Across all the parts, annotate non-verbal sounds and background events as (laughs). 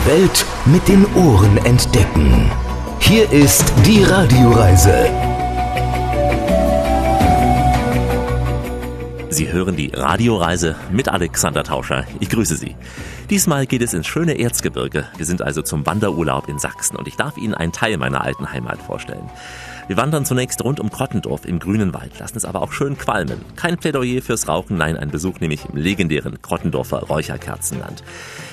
Die Welt mit den Ohren entdecken. Hier ist die Radioreise. Sie hören die Radioreise mit Alexander Tauscher. Ich grüße Sie. Diesmal geht es ins schöne Erzgebirge. Wir sind also zum Wanderurlaub in Sachsen und ich darf Ihnen einen Teil meiner alten Heimat vorstellen. Wir wandern zunächst rund um Krottendorf im grünen Wald, lassen es aber auch schön qualmen. Kein Plädoyer fürs Rauchen, nein, ein Besuch nämlich im legendären Krottendorfer Räucherkerzenland.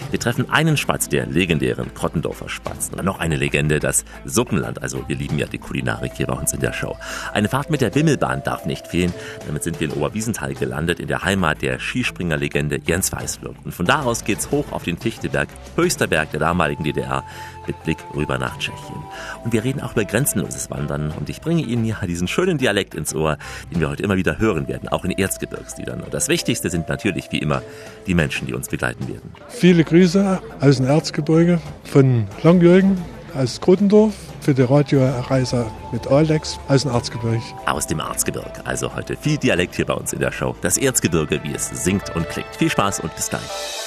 Wir treffen einen Spatz der legendären Krottendorfer Spatzen. Und noch eine Legende, das Suppenland. Also wir lieben ja die Kulinarik hier bei uns in der Show. Eine Fahrt mit der Wimmelbahn darf nicht fehlen. Damit sind wir in Oberwiesenthal gelandet, in der Heimat der Skispringerlegende Jens Weißflug. Und von da aus geht's hoch auf den Tichteberg, höchster Berg der damaligen DDR, mit Blick rüber nach Tschechien. Und wir reden auch über grenzenloses Wandern und ich bringe Ihnen ja diesen schönen Dialekt ins Ohr, den wir heute immer wieder hören werden, auch in Erzgebirgsliedern. Und das Wichtigste sind natürlich wie immer die Menschen, die uns begleiten werden. Viele Grüße aus dem Erzgebirge von Langjürgen aus Grotendorf für die Radioreise mit Alex aus dem Erzgebirge. Aus dem Erzgebirge. Also heute viel Dialekt hier bei uns in der Show. Das Erzgebirge, wie es singt und klingt. Viel Spaß und bis gleich.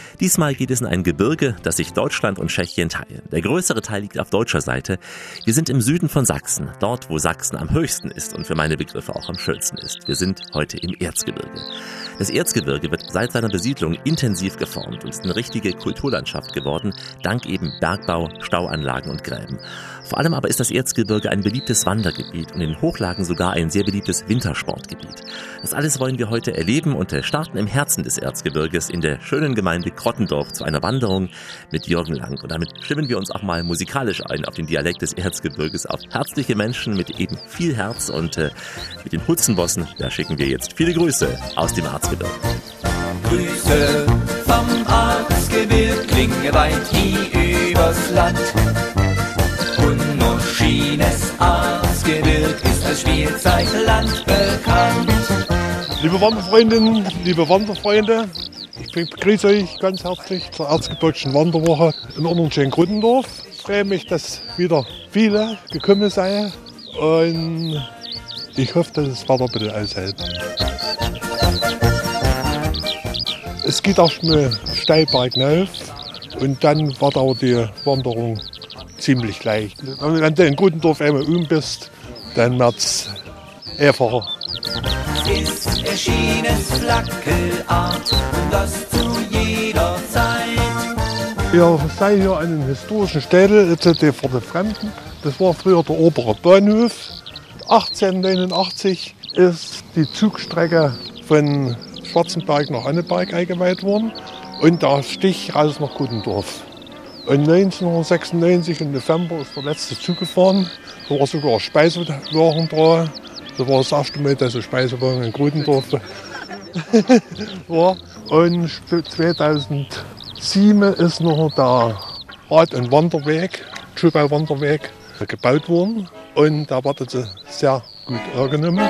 Diesmal geht es in ein Gebirge, das sich Deutschland und Tschechien teilen. Der größere Teil liegt auf deutscher Seite. Wir sind im Süden von Sachsen, dort wo Sachsen am höchsten ist und für meine Begriffe auch am schönsten ist. Wir sind heute im Erzgebirge. Das Erzgebirge wird seit seiner Besiedlung intensiv geformt und ist eine richtige Kulturlandschaft geworden, dank eben Bergbau, Stauanlagen und Gräben. Vor allem aber ist das Erzgebirge ein beliebtes Wandergebiet und in Hochlagen sogar ein sehr beliebtes Wintersportgebiet. Das alles wollen wir heute erleben und starten im Herzen des Erzgebirges in der schönen Gemeinde Krottendorf zu einer Wanderung mit Jürgen Lang. Und damit stimmen wir uns auch mal musikalisch ein auf den Dialekt des Erzgebirges, auf herzliche Menschen mit eben viel Herz und äh, mit den Hutzenbossen, da schicken wir jetzt viele Grüße aus dem Erzgebirge. Grüße vom Erzgebirge, klinge weit wie übers Land. Unmoschines Erzgebirg ist als Spielzeitland bekannt. Liebe Wanderfreundinnen, liebe Wanderfreunde, ich begrüße euch ganz herzlich zur Erzgebirgischen Wanderwoche in unserem Gründendorf. Ich freue mich, dass wieder viele gekommen seien und ich hoffe, dass es weiter ein bisschen aushält. Es geht auch mal steil bergauf und dann wird auch die Wanderung ziemlich leicht. Wenn du in Gründendorf einmal um bist, dann wird es einfacher. Ist erschienes Flackelart, das zu jeder Zeit. Wir seid hier an einem historischen Städel, der vor den Fremden. Das war früher der obere Bahnhof. 1889 ist die Zugstrecke von Schwarzenberg nach Anneberg eingeweiht worden und der Stich raus nach Gutendorf. Und 1996 im November ist der letzte Zug gefahren. Da war sogar Speisewagen dran. Das war das erste Mal, dass ein Speisewagen in Grutendorf war. (laughs) Und 2007 ist noch der Rad- und Wanderweg, Schulbau-Wanderweg, gebaut worden. Und da wird jetzt sehr gut angenommen.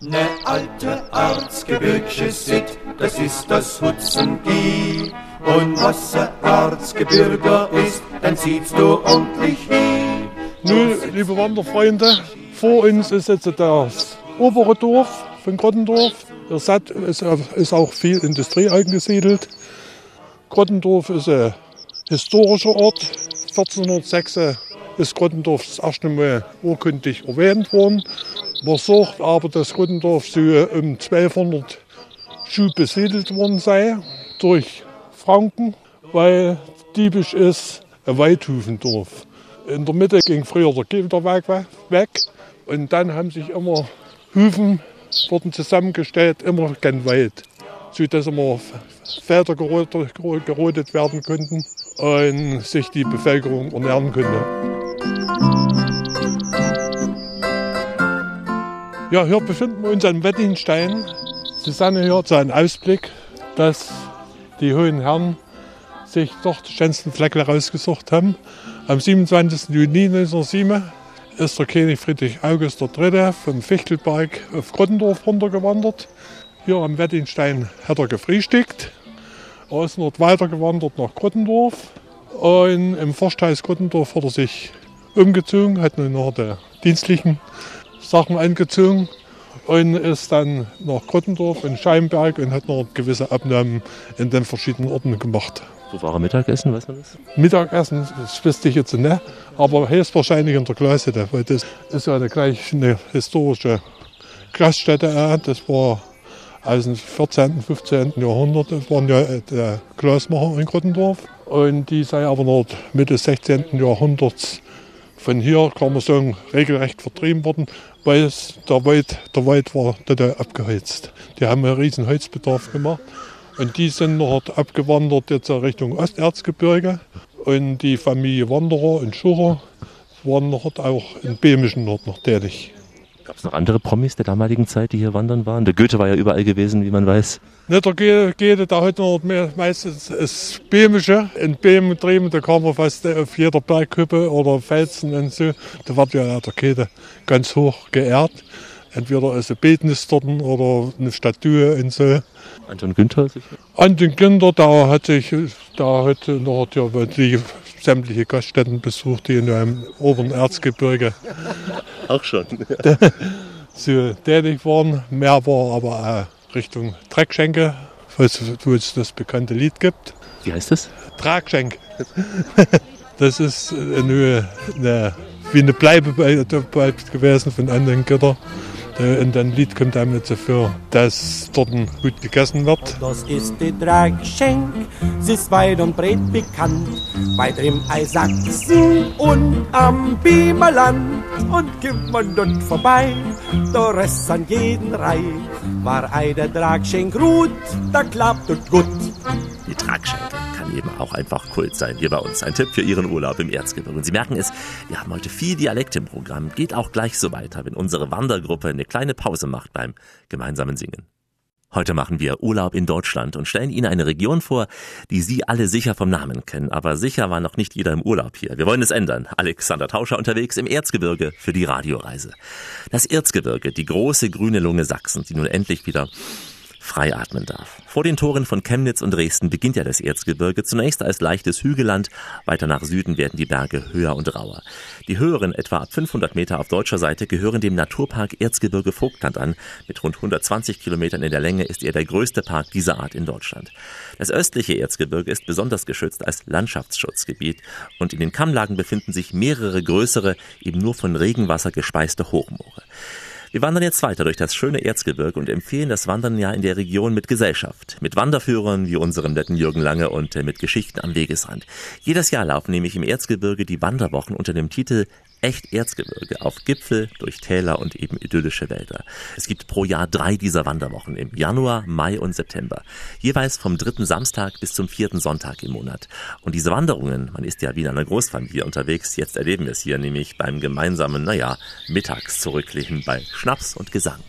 Ne alte Erzgebirgsche Sitt, das ist das Hutzengi. Und was ein Erzgebirger ist, dann zieht's du ordentlich hin. Nun, liebe Wanderfreunde, vor uns ist jetzt das obere Dorf von Grottendorf. Seht, es ist auch viel Industrie angesiedelt. Grottendorf ist ein historischer Ort. 1406 ist Grottendorf das erste Mal urkundlich erwähnt worden. Man sagt aber, dass Grottendorf so um 1200 schon besiedelt worden sei durch Franken, weil diebisch ist ein Weidhufendorf. In der Mitte ging früher der Gewitterweg weg und dann haben sich immer Hufen wurden zusammengestellt, immer gen Wald, sodass immer Felder gerodet, gerodet werden konnten und sich die Bevölkerung ernähren konnte. Ja, hier befinden wir uns am Wettinstein. Susanne hier zu einem Ausblick, dass die hohen Herren sich doch die schönsten Flecken rausgesucht haben. Am 27. Juni 1907 ist der König Friedrich August III. vom Fichtelberg auf Grottendorf runtergewandert. Hier am Wettinstein hat er gefrühstückt. Er ist dort weitergewandert nach Grottendorf Und im Forsthaus Gottendorf hat er sich umgezogen, hat nun noch die dienstlichen Sachen angezogen und ist dann nach Gottendorf in Scheinberg und hat noch gewisse Abnahmen in den verschiedenen Orten gemacht. Wo war er Mittagessen, weiß man das? Mittagessen, das wüsste ich jetzt nicht, aber höchstwahrscheinlich in der Glashütte, weil das ist ja eine, gleich eine historische Glasstätte. Das war aus dem 14., 15. Jahrhundert, das waren ja der Glasmacher in Grottendorf. Und die sei aber noch Mitte 16. Jahrhunderts von hier, kann man sagen, regelrecht vertrieben worden, weil der, Wald, der Wald war total abgeheizt. Die haben einen riesen Holzbedarf gemacht. Und die sind noch abgewandert jetzt Richtung Osterzgebirge. Und die Familie Wanderer und Schucher waren noch auch in Böhmischen dort noch tätig. Gab es noch andere Promis der damaligen Zeit, die hier wandern waren? Der Goethe war ja überall gewesen, wie man weiß. Nicht der Goethe, da hat noch mehr, meistens das Böhmische. In Böhmen drüben, da kam man fast auf jeder Bergkuppe oder Felsen und so. Da wird ja der Goethe ganz hoch geehrt. Entweder als ein Bildnis dort oder eine Statue und so. Anton Günther sicher? Anton Günther, da hat sich, da hat noch die sämtliche Gaststätten besucht, die in einem oberen Erzgebirge Auch schon. (laughs) so tätig waren. Mehr war aber auch Richtung Dreckschenke, wo es das bekannte Lied gibt. Wie heißt das? Tragschenk. Das ist eine, eine, wie eine Bleibe gewesen von anderen Göttern. Und ein Lied kommt damit dafür, dass dort gut gegessen wird. Das ist die Dragschenk, sie ist weit und breit bekannt, weit im Eisachsen und am Bimerland. Und kommt man dort vorbei, da Rest an jeden Reih, war ei der Dragschenk ruht, da klappt und gut. Die Tragschenke kann eben auch einfach Kult sein, hier bei uns. Ein Tipp für Ihren Urlaub im Erzgebirge. Und Sie merken es, wir haben heute viel Dialekt im Programm. Geht auch gleich so weiter, wenn unsere Wandergruppe eine kleine Pause macht beim gemeinsamen Singen. Heute machen wir Urlaub in Deutschland und stellen Ihnen eine Region vor, die Sie alle sicher vom Namen kennen. Aber sicher war noch nicht jeder im Urlaub hier. Wir wollen es ändern. Alexander Tauscher unterwegs im Erzgebirge für die Radioreise. Das Erzgebirge, die große grüne Lunge Sachsens, die nun endlich wieder frei atmen darf. Vor den Toren von Chemnitz und Dresden beginnt ja das Erzgebirge zunächst als leichtes Hügelland. Weiter nach Süden werden die Berge höher und rauer. Die höheren, etwa ab 500 Meter auf deutscher Seite, gehören dem Naturpark Erzgebirge Vogtland an. Mit rund 120 Kilometern in der Länge ist er der größte Park dieser Art in Deutschland. Das östliche Erzgebirge ist besonders geschützt als Landschaftsschutzgebiet und in den Kammlagen befinden sich mehrere größere, eben nur von Regenwasser gespeiste Hochmoore. Wir wandern jetzt weiter durch das schöne Erzgebirge und empfehlen das Wandern ja in der Region mit Gesellschaft, mit Wanderführern wie unserem netten Jürgen Lange und äh, mit Geschichten am Wegesrand. Jedes Jahr laufen nämlich im Erzgebirge die Wanderwochen unter dem Titel echt Erzgebirge auf Gipfel, durch Täler und eben idyllische Wälder. Es gibt pro Jahr drei dieser Wanderwochen im Januar, Mai und September. Jeweils vom dritten Samstag bis zum vierten Sonntag im Monat. Und diese Wanderungen, man ist ja wie in einer Großfamilie unterwegs, jetzt erleben wir es hier nämlich beim gemeinsamen, naja, mittags zurücklegen bei Schnaps und Gesang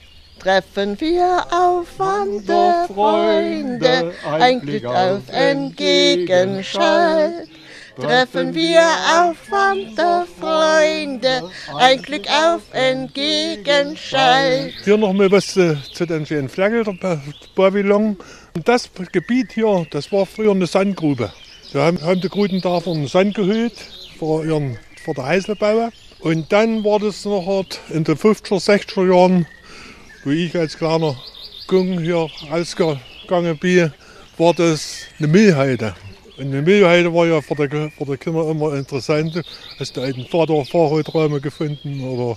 treffen wir auf Wanderfreunde, ein Glück auf Entgegenschall treffen wir auf Wanderfreunde, ein Glück auf Entgegenschall. Hier noch mal was zu, zu den schönen Flagge der Babylon. Das Gebiet hier, das war früher eine Sandgrube. Da haben, haben die Grudendorfer einen Sand gehüllt vor, ihren, vor der Heiselbauer. Und dann war das noch in den 50er, 60er Jahren, wo ich als kleiner Gung hier rausgegangen bin, war das eine Müllheide. Und die Müllheide war ja für die, für die Kinder immer interessant. Hast du einen Vater Fahrradräume gefunden oder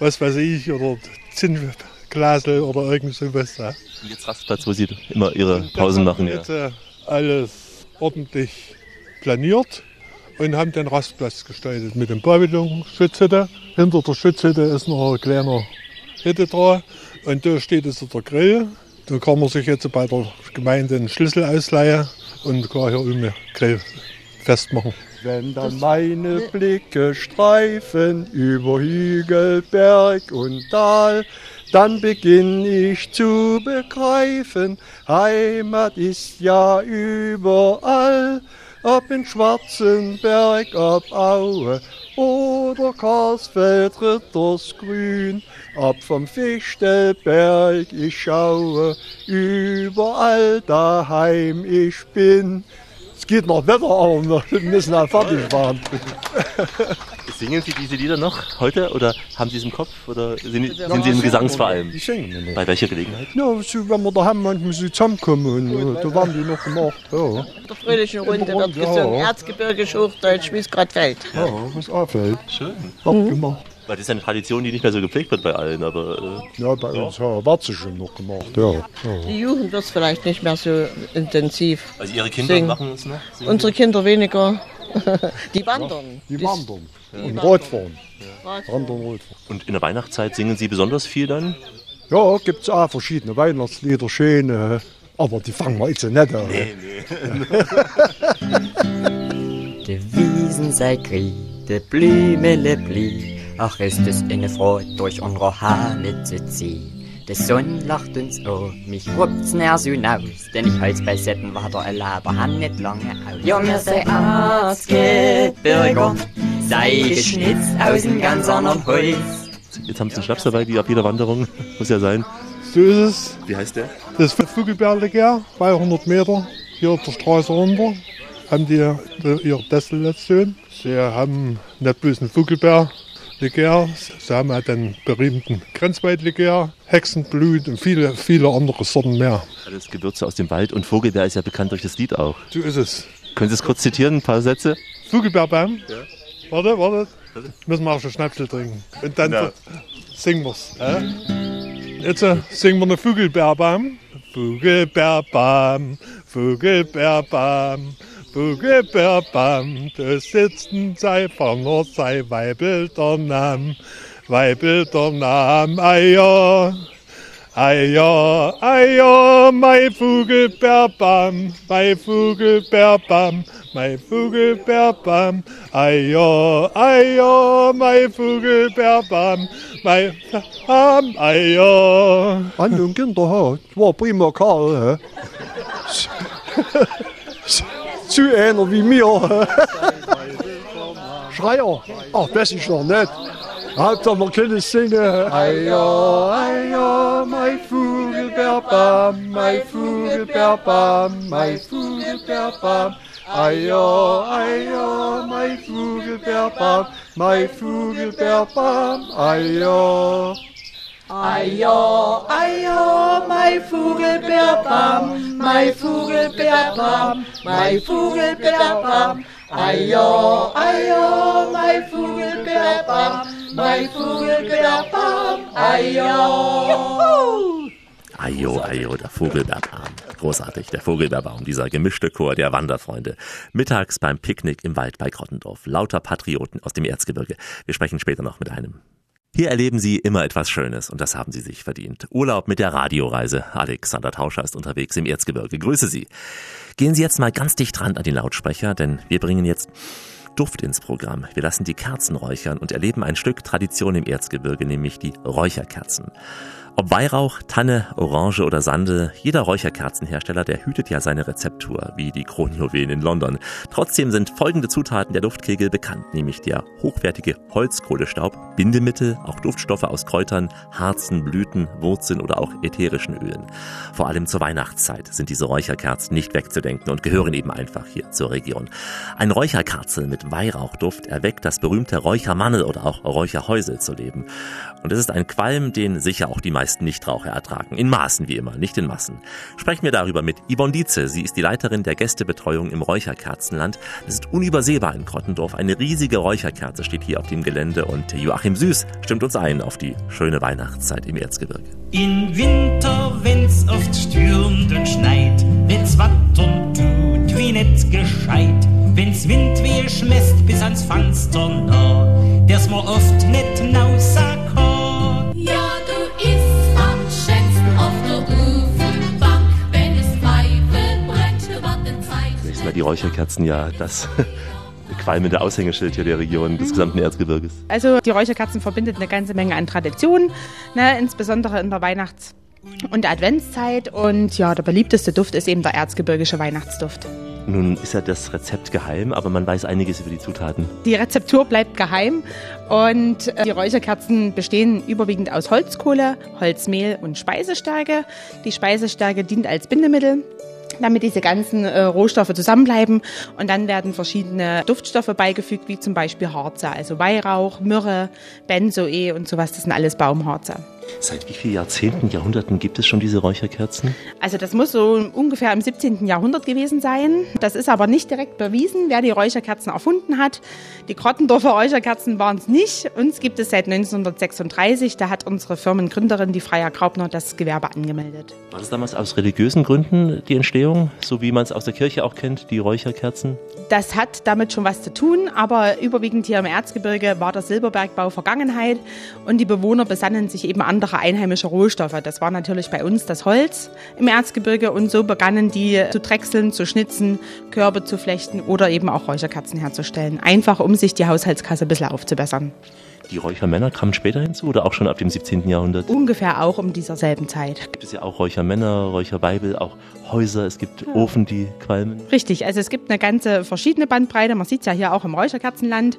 was weiß ich, oder Zinnglasel oder irgend sowas. Ja. Und jetzt Rastplatz, wo Sie immer Ihre Pausen machen. Ja. Jetzt äh, alles ordentlich planiert und haben den Rastplatz gestaltet mit dem Pavillon, Schutzhütte. Hinter der Schutzhütte ist noch ein kleiner Hütte dran und da steht jetzt der Grill. Da kann man sich jetzt bei der Gemeinde einen Schlüssel ausleihen und kann hier oben Grill festmachen. Wenn dann meine Blicke streifen über Hügel, Berg und Tal, dann beginn ich zu begreifen, Heimat ist ja überall ob in Schwarzenberg, ob Aue oder Karsfeld, Rittersgrün, ob vom Fichtelberg ich schaue, überall daheim ich bin. Geht noch Wetter, aber wir müssen halt fertig fahren. Singen Sie diese Lieder noch heute oder haben Sie es im Kopf oder sind, sind Sie im Gesangsverein? Die singen wir noch. Bei welcher Gelegenheit? Ja, wenn wir daheim manchmal so zusammenkommen, und, da werden die noch gemacht. Ja, Der fröhlichen Runde wird Runde, ja. gesungen. Erzgebirgisch, Hochdeutsch, wie es gerade fällt. ja was auffällt. Schön. Wird gemacht. Weil das ist eine Tradition, die nicht mehr so gepflegt wird bei allen, aber Ja, bei uns ja, wird sie schon noch gemacht. Ja, ja. Die Jugend wird es vielleicht nicht mehr so intensiv. äh, also Ihre Kinder Singen. machen es noch? Singen Unsere Kinder weniger. (laughs) Die wandern. Die wandern. Und Radfahren. Radfahren. Wandern, Radfahren. Und in der Weihnachtszeit singen Sie besonders viel dann? Ja, gibt es auch verschiedene Weihnachtslieder, schöne. Aber die fangen wir jetzt nicht an. De (laughs) Wiesen sei grie, de Blümele blie. Ach, ist es eine Freude, durch unsere Halle zu ziehen. De Sonne lacht uns an, mich rupt's näher so aus, denn ich heiz bei Setten war der Laber han nicht lange aus. Ja, mir sei Arzgebirger, sei geschnitzt aus einem ganz anderen Holz. Jetzt haben Sie einen Schnaps dabei, wie auf jeder Wanderung. (laughs) Muss ja sein. So ist es. Wie heißt der? Das ist Vogelbeerleger, 200 Meter, hier auf der Straße runter. Haben die äh, ihre Destillation. Sie haben nicht bloß einen Vogelbeerleger, sie haben auch den berühmten Grenzweitleger, Hexenblut und viele, viele andere Sorten mehr. Alles Gewürze aus dem Wald und Vogelbeer ist ja bekannt durch das Lied auch. So ist es. Können Sie es kurz zitieren, ein paar Sätze? Vogelbeerbaum. Warte, warte. Müssen wir auch schon Schnapsel trinken. Und dann Ja. singen wir's. Äh? Jetzt äh, singen wir eine Vogelbeerbaum. Vogelbeerbaum, Vogelbeerbaum, Vogelbeerbaum. Da sitzen sei Fanner, sei Weibel der Nam, Weibel der Nam, Eier. Eier, Eier, mein Vogelbeerbaum, mein Vogelbeerbaum, mein Vogelbeerbaum. Eier, Eier, mein Vogelbeerbaum, mein Baum, Eier. An und Kinder hat, war prima Karl. hä? (laughs) Zu einer wie mir. hä? Schreier. Ach, das ist noch nicht. Hauptsache, wir können singen. Eier, Eier, mein Vogelbeerbaum, mein Vogelbeerbaum, mein Vogelbeerbaum. Eier, Eier, mein Vogelbeerbaum, mein Vogelbeerbaum, Eier. Eier, Eier, mein Vogelbeerbaum, mein Vogelbeerbaum, mein Vogelbeerbaum. Eier, Eier, mein Vogelbeerbaum, mein Vogelbeerbaum. Eier. Ajo, ajo, der Vogelbeerbaum. Großartig, der Vogelbeerbaum, dieser gemischte Chor der Wanderfreunde. Mittags beim Picknick im Wald bei Grottendorf. Lauter Patrioten aus dem Erzgebirge. Wir sprechen später noch mit einem. Hier erleben Sie immer etwas Schönes und das haben Sie sich verdient. Urlaub mit der Radioreise. Alexander Tauscher ist unterwegs im Erzgebirge. Grüße Sie. Gehen Sie jetzt mal ganz dicht ran an den Lautsprecher, denn wir bringen jetzt Duft ins Programm. Wir lassen die Kerzen räuchern und erleben ein Stück Tradition im Erzgebirge, nämlich die Räucherkerzen. Ob Weihrauch, Tanne, Orange oder Sandel, jeder Räucherkerzenhersteller, der hütet ja seine Rezeptur, wie die Kronjuwelen in London. Trotzdem sind folgende Zutaten der Duftkegel bekannt, nämlich der hochwertige Holzkohlestaub, Bindemittel, auch Duftstoffe aus Kräutern, Harzen, Blüten, Wurzeln oder auch ätherischen Ölen. Vor allem zur Weihnachtszeit sind diese Räucherkerzen nicht wegzudenken und gehören eben einfach hier zur Region. Ein Räucherkerzel mit Weihrauchduft erweckt das berühmte Räuchermannel oder auch Räucherhäusel zu leben. Und es ist ein Qualm, den sicher auch die meisten Nichtraucher ertragen. In Maßen wie immer, nicht in Massen. Sprechen wir darüber mit Yvonne Dietze. Sie ist die Leiterin der Gästebetreuung im Räucherkerzenland. Das ist unübersehbar in Krottendorf. Eine riesige Räucherkerze steht hier auf dem Gelände und Joachim Süß stimmt uns ein auf die schöne Weihnachtszeit im Erzgebirge. In Winter, wenn's oft stürmt und schneit, wenn's wattern tut, wie net gescheit, wenn's Windwehe schmesst bis ans Fenster nah, der's mir oft net nausack die Räucherkerzen ja das (laughs) qualmende Aushängeschild hier der Region des gesamten Erzgebirges. Also die Räucherkerzen verbindet eine ganze Menge an Traditionen, ne, insbesondere in der Weihnachts- und Adventszeit. Und ja, der beliebteste Duft ist eben der erzgebirgische Weihnachtsduft. Nun ist ja das Rezept geheim, aber man weiß einiges über die Zutaten. Die Rezeptur bleibt geheim und äh, die Räucherkerzen bestehen überwiegend aus Holzkohle, Holzmehl und Speisestärke. Die Speisestärke dient als Bindemittel. Damit diese ganzen äh, Rohstoffe zusammenbleiben. Und dann werden verschiedene Duftstoffe beigefügt, wie zum Beispiel Harze, also Weihrauch, Myrrhe, Benzoe und sowas. Das sind alles Baumharze. Seit wie vielen Jahrzehnten, Jahrhunderten gibt es schon diese Räucherkerzen? Also das muss so ungefähr im 17. Jahrhundert gewesen sein. Das ist aber nicht direkt bewiesen, wer die Räucherkerzen erfunden hat. Die Grottendorfer Räucherkerzen waren es nicht. Uns gibt es seit 1936. Da hat unsere Firmengründerin, die Freya Graubner, das Gewerbe angemeldet. War das damals aus religiösen Gründen die Entstehung, so wie man es aus der Kirche auch kennt, die Räucherkerzen? Das hat damit schon was zu tun, aber überwiegend hier im Erzgebirge war der Silberbergbau Vergangenheit und die Bewohner besannen sich eben andere einheimische Rohstoffe. Das war natürlich bei uns das Holz im Erzgebirge und so begannen die zu drechseln, zu schnitzen, Körbe zu flechten oder eben auch Räucherkerzen herzustellen. Einfach um sich die Haushaltskasse ein bisschen aufzubessern. Die Räuchermänner kamen später hinzu oder auch schon ab dem 17. Jahrhundert? Ungefähr auch um dieser selben Zeit. Gibt es ja auch Räuchermänner, Räucherweibel, auch Häuser, es gibt Ofen, die qualmen. Richtig, also es gibt eine ganze verschiedene Bandbreite. Man sieht es ja hier auch im Räucherkerzenland.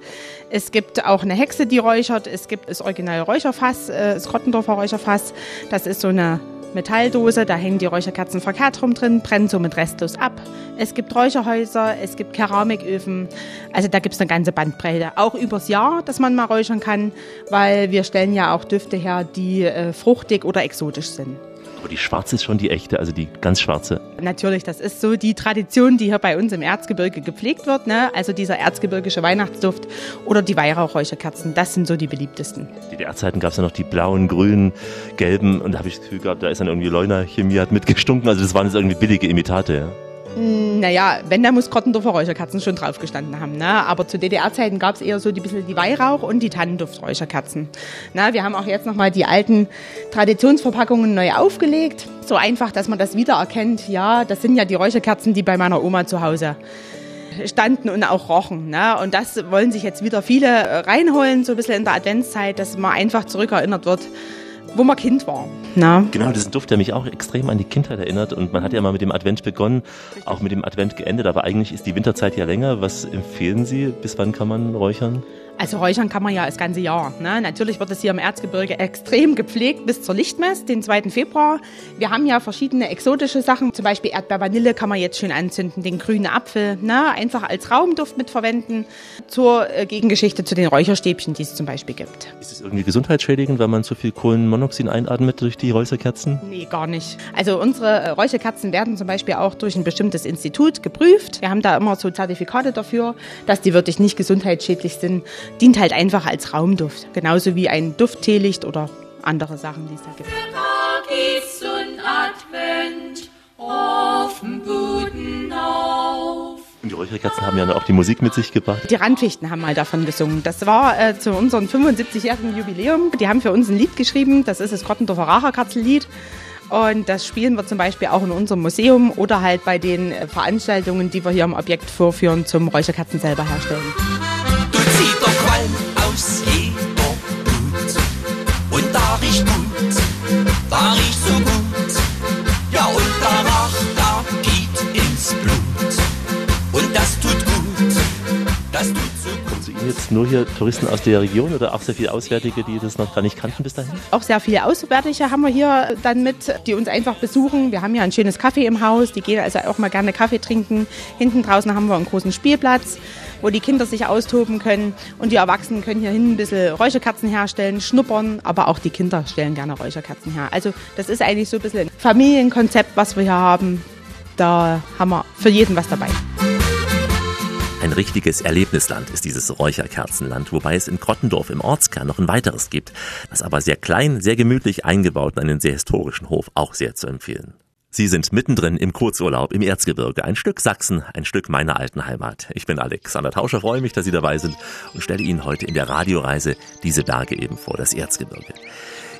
Es gibt auch eine Hexe, die räuchert. Es gibt das originale Räucherfass, äh, das Grottendorfer Räucherfass. Das ist so eine Metalldose, da hängen die Räucherkerzen verkehrt rum drin, brennen somit restlos ab. Es gibt Räucherhäuser, es gibt Keramiköfen, also da gibt es eine ganze Bandbreite. Auch übers Jahr, dass man mal räuchern kann, weil wir stellen ja auch Düfte her, die äh, fruchtig oder exotisch sind. Aber die schwarze ist schon die echte, also die ganz schwarze. Natürlich, das ist so die Tradition, die hier bei uns im Erzgebirge gepflegt wird. Ne? Also dieser erzgebirgische Weihnachtsduft oder die Weihrauchräucherkerzen, das sind so die beliebtesten. In DDR-Zeiten gab es ja noch die blauen, grünen, gelben und da habe ich das Gefühl gehabt, da ist dann irgendwie Leuna Chemie hat mitgestunken. Also das waren jetzt irgendwie billige Imitate. Ja. Mm, Naja, wenn, da muss Grottendorfer Räucherkerzen schon drauf gestanden haben. Ne? Aber zu DDR-Zeiten gab es eher so die bisschen die Weihrauch- und die Tannendufträucherkerzen. Na, wir haben auch jetzt nochmal die alten Traditionsverpackungen neu aufgelegt. So einfach, dass man das wiedererkennt. Ja, das sind ja die Räucherkerzen, die bei meiner Oma zu Hause standen und auch rochen. Ne? Und das wollen sich jetzt wieder viele äh, reinholen, so ein bisschen in der Adventszeit, dass man einfach zurückerinnert wird, wo man Kind war. Na? Genau, das ist ein Duft, der mich auch extrem an die Kindheit erinnert. Und man hat ja mal mit dem Advent begonnen, auch mit dem Advent geendet. Aber eigentlich ist die Winterzeit ja länger. Was empfehlen Sie? Bis wann kann man räuchern? Also räuchern kann man ja das ganze Jahr. Ne? Natürlich wird es hier im Erzgebirge extrem gepflegt bis zur Lichtmess, den 2. Februar. Wir haben ja verschiedene exotische Sachen, zum Beispiel Erdbeervanille kann man jetzt schön anzünden, den grünen Apfel, ne? einfach als Raumduft mitverwenden zur äh, Gegengeschichte zu den Räucherstäbchen, die es zum Beispiel gibt. Ist es irgendwie gesundheitsschädigend, weil man zu viel Kohlenmonoxid einatmet durch die Räucherkerzen? Nee, gar nicht. Also unsere äh, Räucherkerzen werden zum Beispiel auch durch ein bestimmtes Institut geprüft. Wir haben da immer so Zertifikate dafür, dass die wirklich nicht gesundheitsschädlich sind. Dient halt einfach als Raumduft. Genauso wie ein Duftteelicht oder andere Sachen, die es da gibt. Und die Räucherkerzen haben ja auch die Musik mit sich gebracht. Die Randfichten haben mal davon gesungen. Das war äh, zu unserem 75-jährigen Jubiläum. Die haben für uns ein Lied geschrieben. Das ist das Grottendorfer Racherkatzenlied. Und das spielen wir zum Beispiel auch in unserem Museum oder halt bei den äh, Veranstaltungen, die wir hier im Objekt vorführen, zum Räucherkatzen selber herstellen. Jetzt nur hier Touristen aus der Region oder auch sehr viele Auswärtige, die das noch gar nicht kannten bis dahin? Auch sehr viele Auswärtige haben wir hier dann mit, die uns einfach besuchen. Wir haben ja ein schönes Kaffee im Haus, die gehen also auch mal gerne Kaffee trinken. Hinten draußen haben wir einen großen Spielplatz, wo die Kinder sich austoben können. Und die Erwachsenen können hier hinten ein bisschen Räucherkerzen herstellen, schnuppern, aber auch die Kinder stellen gerne Räucherkerzen her. Also das ist eigentlich so ein bisschen ein Familienkonzept, was wir hier haben. Da haben wir für jeden was dabei. Ein richtiges Erlebnisland ist dieses Räucherkerzenland, wobei es in Grottendorf im Ortskern noch ein weiteres gibt, das aber sehr klein, sehr gemütlich eingebaut und einen sehr historischen Hof auch sehr zu empfehlen. Sie sind mittendrin im Kurzurlaub im Erzgebirge, ein Stück Sachsen, ein Stück meiner alten Heimat. Ich bin Alexander Tauscher, freue mich, dass Sie dabei sind und stelle Ihnen heute in der Radioreise diese Berge eben vor, das Erzgebirge.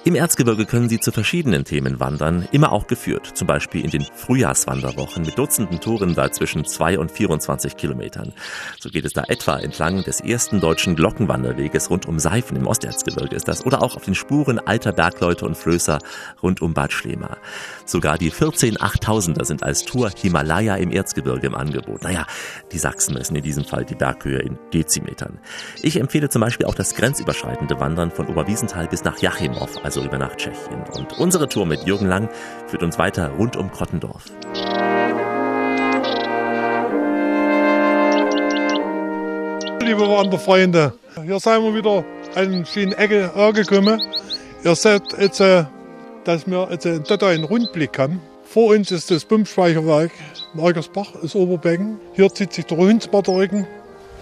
Im Erzgebirge können Sie zu verschiedenen Themen wandern, immer auch geführt, zum Beispiel in den Frühjahrswanderwochen mit Dutzenden Touren da zwischen 2 und 24 Kilometern. So geht es da etwa entlang des ersten deutschen Glockenwanderweges rund um Seifen im Osterzgebirge ist das oder auch auf den Spuren alter Bergleute und Flößer rund um Bad Schlema. Sogar die 14 8000er sind als Tour Himalaya im Erzgebirge im Angebot. Naja, die Sachsen messen in diesem Fall die Berghöhe in Dezimetern. Ich empfehle zum Beispiel auch das grenzüberschreitende Wandern von Oberwiesenthal bis nach Jachimov, also rüber nach Tschechien. Und unsere Tour mit Jürgen Lang führt uns weiter rund um Krottendorf. Liebe Wanderfreunde, hier sind wir wieder an schönen Ecke angekommen. Ihr seht jetzt, äh, dass wir jetzt in Dötter einen Rundblick haben. Vor uns ist das Pumpspeicherwerk Magersbach, Eigersbach, das Oberbecken. Hier zieht sich der Hundsbaderrücken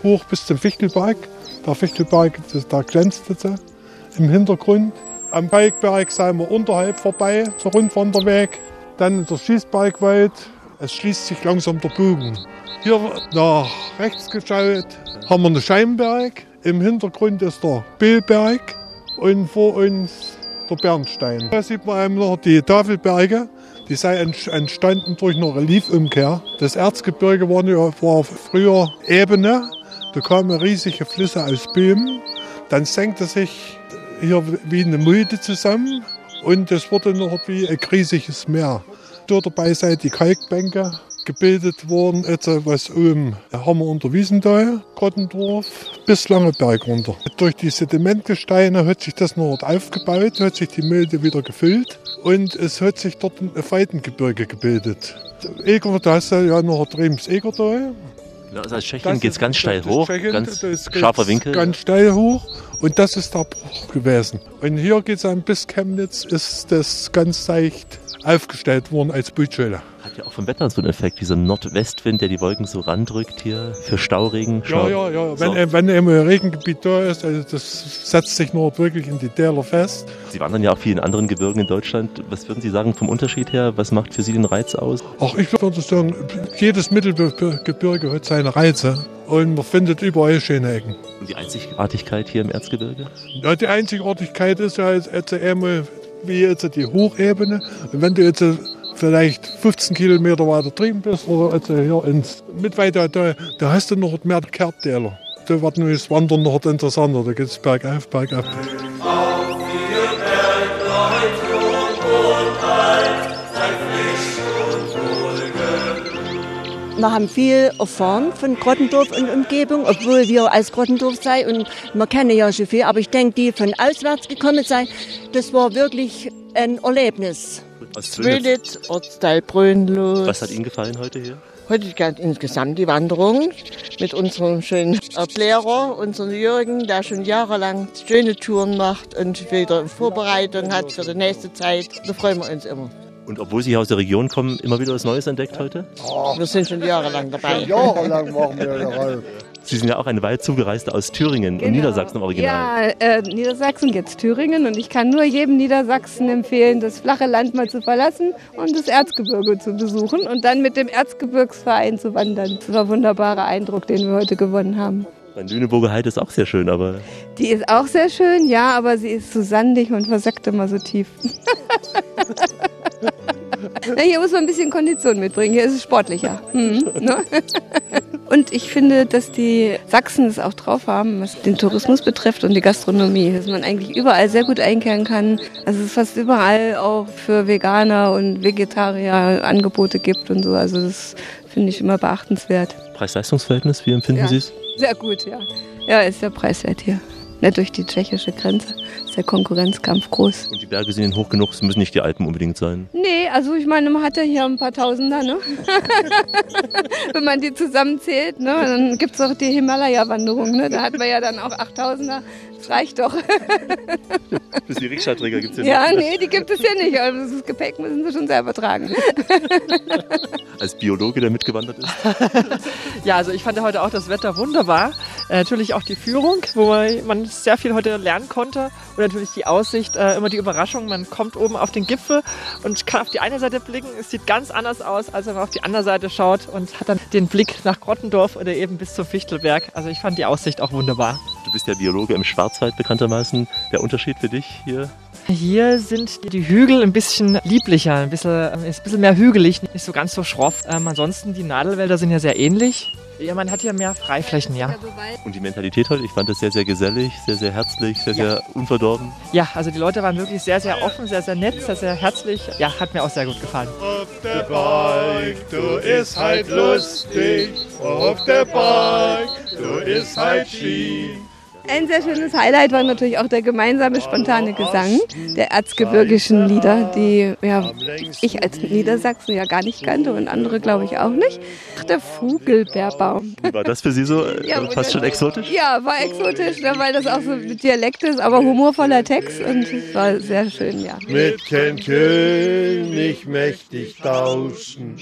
hoch bis zum Fichtelberg. Der Fichtelberg, da glänzt jetzt äh, im Hintergrund. Am Balkberg sind wir unterhalb vorbei, zur Rundwanderweg. Dann der Schießbergwald. Es schließt sich langsam der Bogen. Hier nach rechts geschaut haben wir einen Scheinberg. Im Hintergrund ist der Billberg und vor uns der Bernstein. Da sieht man noch die Tafelberge. Die sind entstanden durch eine Reliefumkehr. Das Erzgebirge war früher Ebene. Da kamen riesige Flüsse aus Böhmen. Dann senkte sich hier wie eine Mulde zusammen und es wurde noch wie ein riesiges Meer. Dort dabei sind die Kalkbänke gebildet worden, jetzt, was oben haben wir unter Wiesenthal, Grottendorf, bis Langeberg runter. Durch die Sedimentgesteine hat sich das noch aufgebaut, hat sich die Mulde wieder gefüllt und es hat sich dort ein Weitengebirge gebildet. Eger, da hast du ja noch Drems Egertal. Ja, also als Tschechien geht es ganz steil hoch, Tschechien, ganz scharfer Winkel. Ganz steil hoch und das ist der Bruch gewesen. Und hier geht es dann bis Chemnitz, ist das ganz leicht aufgestellt worden als Bootschule. Hat ja auch vom Wetter so einen Effekt, dieser Nordwestwind, der die Wolken so randrückt hier für Stauregen. Ja, Schau- ja, ja. So. Wenn, äh, wenn eben ein Regengebiet da ist, also das setzt sich nur wirklich in die Täler fest. Sie wandern ja auch viel in anderen Gebirgen in Deutschland. Was würden Sie sagen vom Unterschied her? Was macht für Sie den Reiz aus? Auch ich würde sagen, jedes Mittelgebirge hat seine Reize und man findet überall schöne Ecken. Und die Einzigartigkeit hier im Erzgebirge? Ja, die Einzigartigkeit ist ja jetzt, einmal wie jetzt die Hochebene. Und wenn du jetzt vielleicht 15 Kilometer weiter drüben bist oder jetzt hier ins Mitweiter, da, da hast du noch mehr Kerbtäler. Da wird das Wandern noch interessanter. Da geht es bergauf, bergab. Wir haben viel erfahren von Grottendorf und Umgebung, obwohl wir als Grottendorf sei und wir kennen ja schon viel, aber ich denke, die von auswärts gekommen sein, das war wirklich ein Erlebnis. Aus. Zwölnitz, Ortsteil Brünnlos. Was hat Ihnen gefallen heute hier? Heute ganz insgesamt die Wanderung mit unserem schönen Erklärer, unserem Jürgen, der schon jahrelang schöne Touren macht und wieder Vorbereitung hat für die nächste Zeit. Da freuen wir uns immer. Und obwohl Sie hier aus der Region kommen, immer wieder was Neues entdeckt heute? Wir sind schon jahrelang dabei. Jahrelang machen wir dabei. Sie sind ja auch eine weit zugereiste aus Thüringen und Genau. Niedersachsen im Original. Ja, äh, Niedersachsen jetzt Thüringen und ich kann nur jedem Niedersachsen empfehlen, das flache Land mal zu verlassen und das Erzgebirge zu besuchen und dann mit dem Erzgebirgsverein zu wandern. Das war ein wunderbarer Eindruck, den wir heute gewonnen haben. Mein Lüneburger Heide ist auch sehr schön, aber Die ist auch sehr schön, ja, aber sie ist so sandig und versackt immer so tief. (laughs) Na, hier muss man ein bisschen Kondition mitbringen, hier ist es sportlicher. Mhm, ne? (laughs) Und ich finde, dass die Sachsen es auch drauf haben, was den Tourismus betrifft und die Gastronomie, dass man eigentlich überall sehr gut einkehren kann. Also es fast überall auch für Veganer und Vegetarier Angebote gibt und so. Also das finde ich immer beachtenswert. Preis-Leistungs-Verhältnis, wie empfinden Ja. Sie es? Sehr gut, ja. Ja, ist ja preiswert hier. Nicht durch die tschechische Grenze ist der Konkurrenzkampf groß. Und die Berge sind hoch genug, es müssen nicht die Alpen unbedingt sein. Nee, also ich meine, man hat ja hier ein paar Tausender, ne? (laughs) Wenn man die zusammenzählt, ne? Dann gibt es auch die Himalaya-Wanderung, ne? Da hat man ja dann auch 8000er. Das reicht doch. Bis die Rikscha-Träger gibt es Ja, nee, die gibt es ja nicht. Also das Gepäck müssen sie schon selber tragen. Als Biologe, der mitgewandert ist. (laughs) Ja, also ich fand heute auch das Wetter wunderbar. Äh, natürlich auch die Führung, wo man, sehr viel heute lernen konnte. Und natürlich die Aussicht, äh, immer die Überraschung. Man kommt oben auf den Gipfel und kann auf die eine Seite blicken. Es sieht ganz anders aus, als wenn man auf die andere Seite schaut und hat dann den Blick nach Grottendorf oder eben bis zum Fichtelberg. Also ich fand die Aussicht auch wunderbar. Du bist ja Biologe im Schwarzwald bekanntermaßen. Der Unterschied für dich hier? Hier sind die Hügel ein bisschen lieblicher, ein bisschen, äh, ist ein bisschen mehr hügelig, nicht so ganz so schroff. Ähm, ansonsten, die Nadelwälder sind ja sehr ähnlich. Ja, man hat hier mehr Freiflächen, ja. Und die Mentalität heute? Ich fand das sehr, sehr gesellig, sehr, sehr herzlich, sehr, sehr unverdorben. Ja, also die Leute waren wirklich sehr, sehr offen, sehr, sehr nett, sehr, sehr herzlich. Ja, hat mir auch sehr gut gefallen. der Bike, du ist halt lustig. Auf der Bike, du ist halt Ski. Ein sehr schönes Highlight war natürlich auch der gemeinsame spontane Gesang der erzgebirgischen Lieder, die ja, ich als Niedersachsen ja gar nicht kannte und andere glaube ich auch nicht. Der Vogelbeerbaum. War das für Sie so? Ja, Äh, Fast schon exotisch? Ja, war exotisch, ne, weil das auch so mit Dialekt ist, aber humorvoller Text und es war sehr schön, ja. mit kein König mächtig tauschen,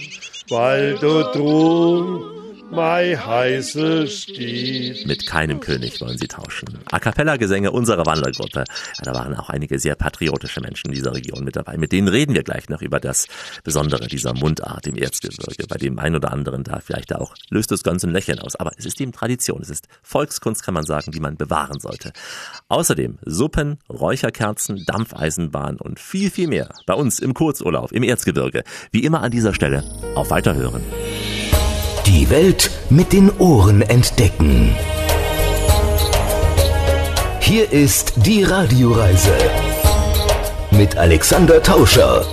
weil du drum mei heiße steht. Mit keinem König wollen sie tauschen. A cappella-Gesänge unserer Wandergruppe. Ja, da waren auch einige sehr patriotische Menschen dieser Region mit dabei. Mit denen reden wir gleich noch über das Besondere dieser Mundart im Erzgebirge. Bei dem einen oder anderen da vielleicht auch löst das Ganze ein Lächeln aus. Aber es ist eben Tradition. Es ist Volkskunst, kann man sagen, die man bewahren sollte. Außerdem Suppen, Räucherkerzen, Dampfeisenbahn und viel, viel mehr. Bei uns im Kurzurlaub im Erzgebirge. Wie immer an dieser Stelle auf Weiterhören. Die Welt mit den Ohren entdecken. Hier ist die Radioreise mit Alexander Tauscher.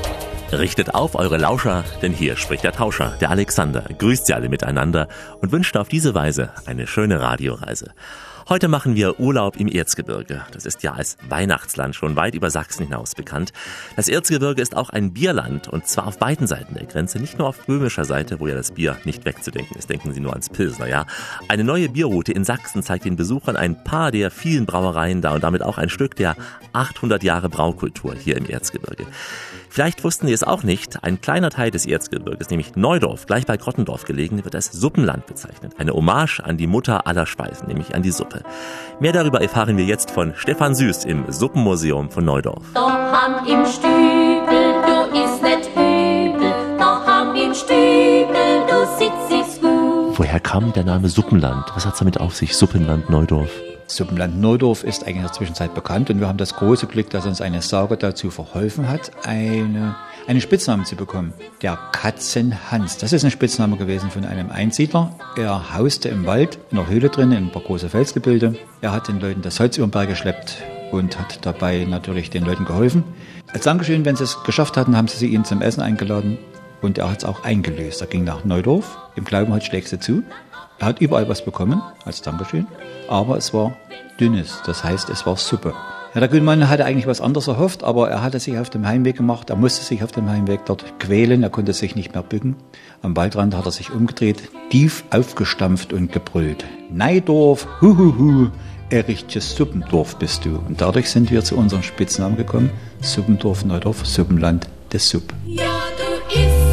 Richtet auf eure Lauscher, denn hier spricht der Tauscher, der Alexander, grüßt sie alle miteinander und wünscht auf diese Weise eine schöne Radioreise. Heute machen wir Urlaub im Erzgebirge. Das ist ja als Weihnachtsland schon weit über Sachsen hinaus bekannt. Das Erzgebirge ist auch ein Bierland und zwar auf beiden Seiten der Grenze, nicht nur auf böhmischer Seite, wo ja das Bier nicht wegzudenken ist. Denken Sie nur ans Pilsner, ja. Eine neue Bierroute in Sachsen zeigt den Besuchern ein paar der vielen Brauereien da und damit auch ein Stück der 800 Jahre Braukultur hier im Erzgebirge. Vielleicht wussten Sie es auch nicht, ein kleiner Teil des Erzgebirges, nämlich Neudorf, gleich bei Grottendorf gelegen, wird als Suppenland bezeichnet. Eine Hommage an die Mutter aller Speisen, nämlich an die Suppe. Mehr darüber erfahren wir jetzt von Stefan Süß im Suppenmuseum von Neudorf. Doch ham im Stübel, du ist net übel. Doch ham im Stübel, du sitzt gut. Woher kam der Name Suppenland? Was hat's damit auf sich, Suppenland Neudorf? Suppenland Neudorf ist eigentlich in der Zwischenzeit bekannt und wir haben das große Glück, dass uns eine Sage dazu verholfen hat, eine, einen Spitznamen zu bekommen. Der Katzenhans. Das ist ein Spitzname gewesen von einem Einsiedler. Er hauste im Wald, in einer Höhle drin, in ein paar große Felsgebilde. Er hat den Leuten das Holz über den Berg geschleppt und hat dabei natürlich den Leuten geholfen. Als Dankeschön, wenn sie es geschafft hatten, haben sie ihn zum Essen eingeladen und er hat es auch eingelöst. Er ging nach Neudorf, im Glauben, heute schlägst du zu. Er hat überall was bekommen, als Dankeschön, aber es war dünnes, das heißt, es war Suppe. Ja, der Güllmann hatte eigentlich was anderes erhofft, aber er hatte sich auf dem Heimweg gemacht, er musste sich auf dem Heimweg dort quälen, er konnte sich nicht mehr bücken. Am Waldrand hat er sich umgedreht, tief aufgestampft und gebrüllt. Neidorf, huhuhu, Erichtjes Suppendorf bist du. Und dadurch sind wir zu unserem Spitznamen gekommen, Suppendorf, Neudorf, Suppenland des Supp. Ja, du isst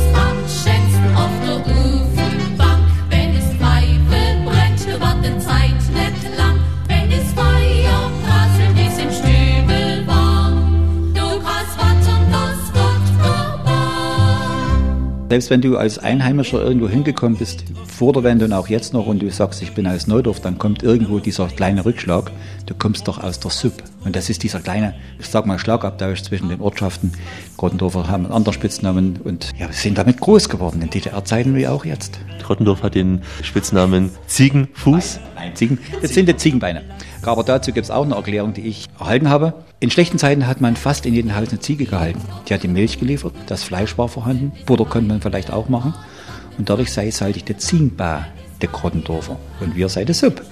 Selbst wenn du als Einheimischer irgendwo hingekommen bist, vor der Wende und auch jetzt noch, und du sagst, ich bin aus Neudorf, dann kommt irgendwo dieser kleine Rückschlag. Du kommst doch aus der Sub. Und das ist dieser kleine, ich sag mal, Schlagabtausch zwischen den Ortschaften. Grottendorfer haben einen anderen Spitznamen und ja, wir sind damit groß geworden, in DDR-Zeiten wie auch jetzt. Grottendorf hat den Spitznamen Ziegenfuß. Nein, Ziegen, das sind die Ziegenbeine. Aber dazu gibt es auch eine Erklärung, die ich erhalten habe. In schlechten Zeiten hat man fast in jedem Haus eine Ziege gehalten. Die hat die Milch geliefert, das Fleisch war vorhanden, Butter konnte man vielleicht auch machen. Und dadurch sei es halt der Ziegenbau der Grottendorfer. Und wir sei der Suppe.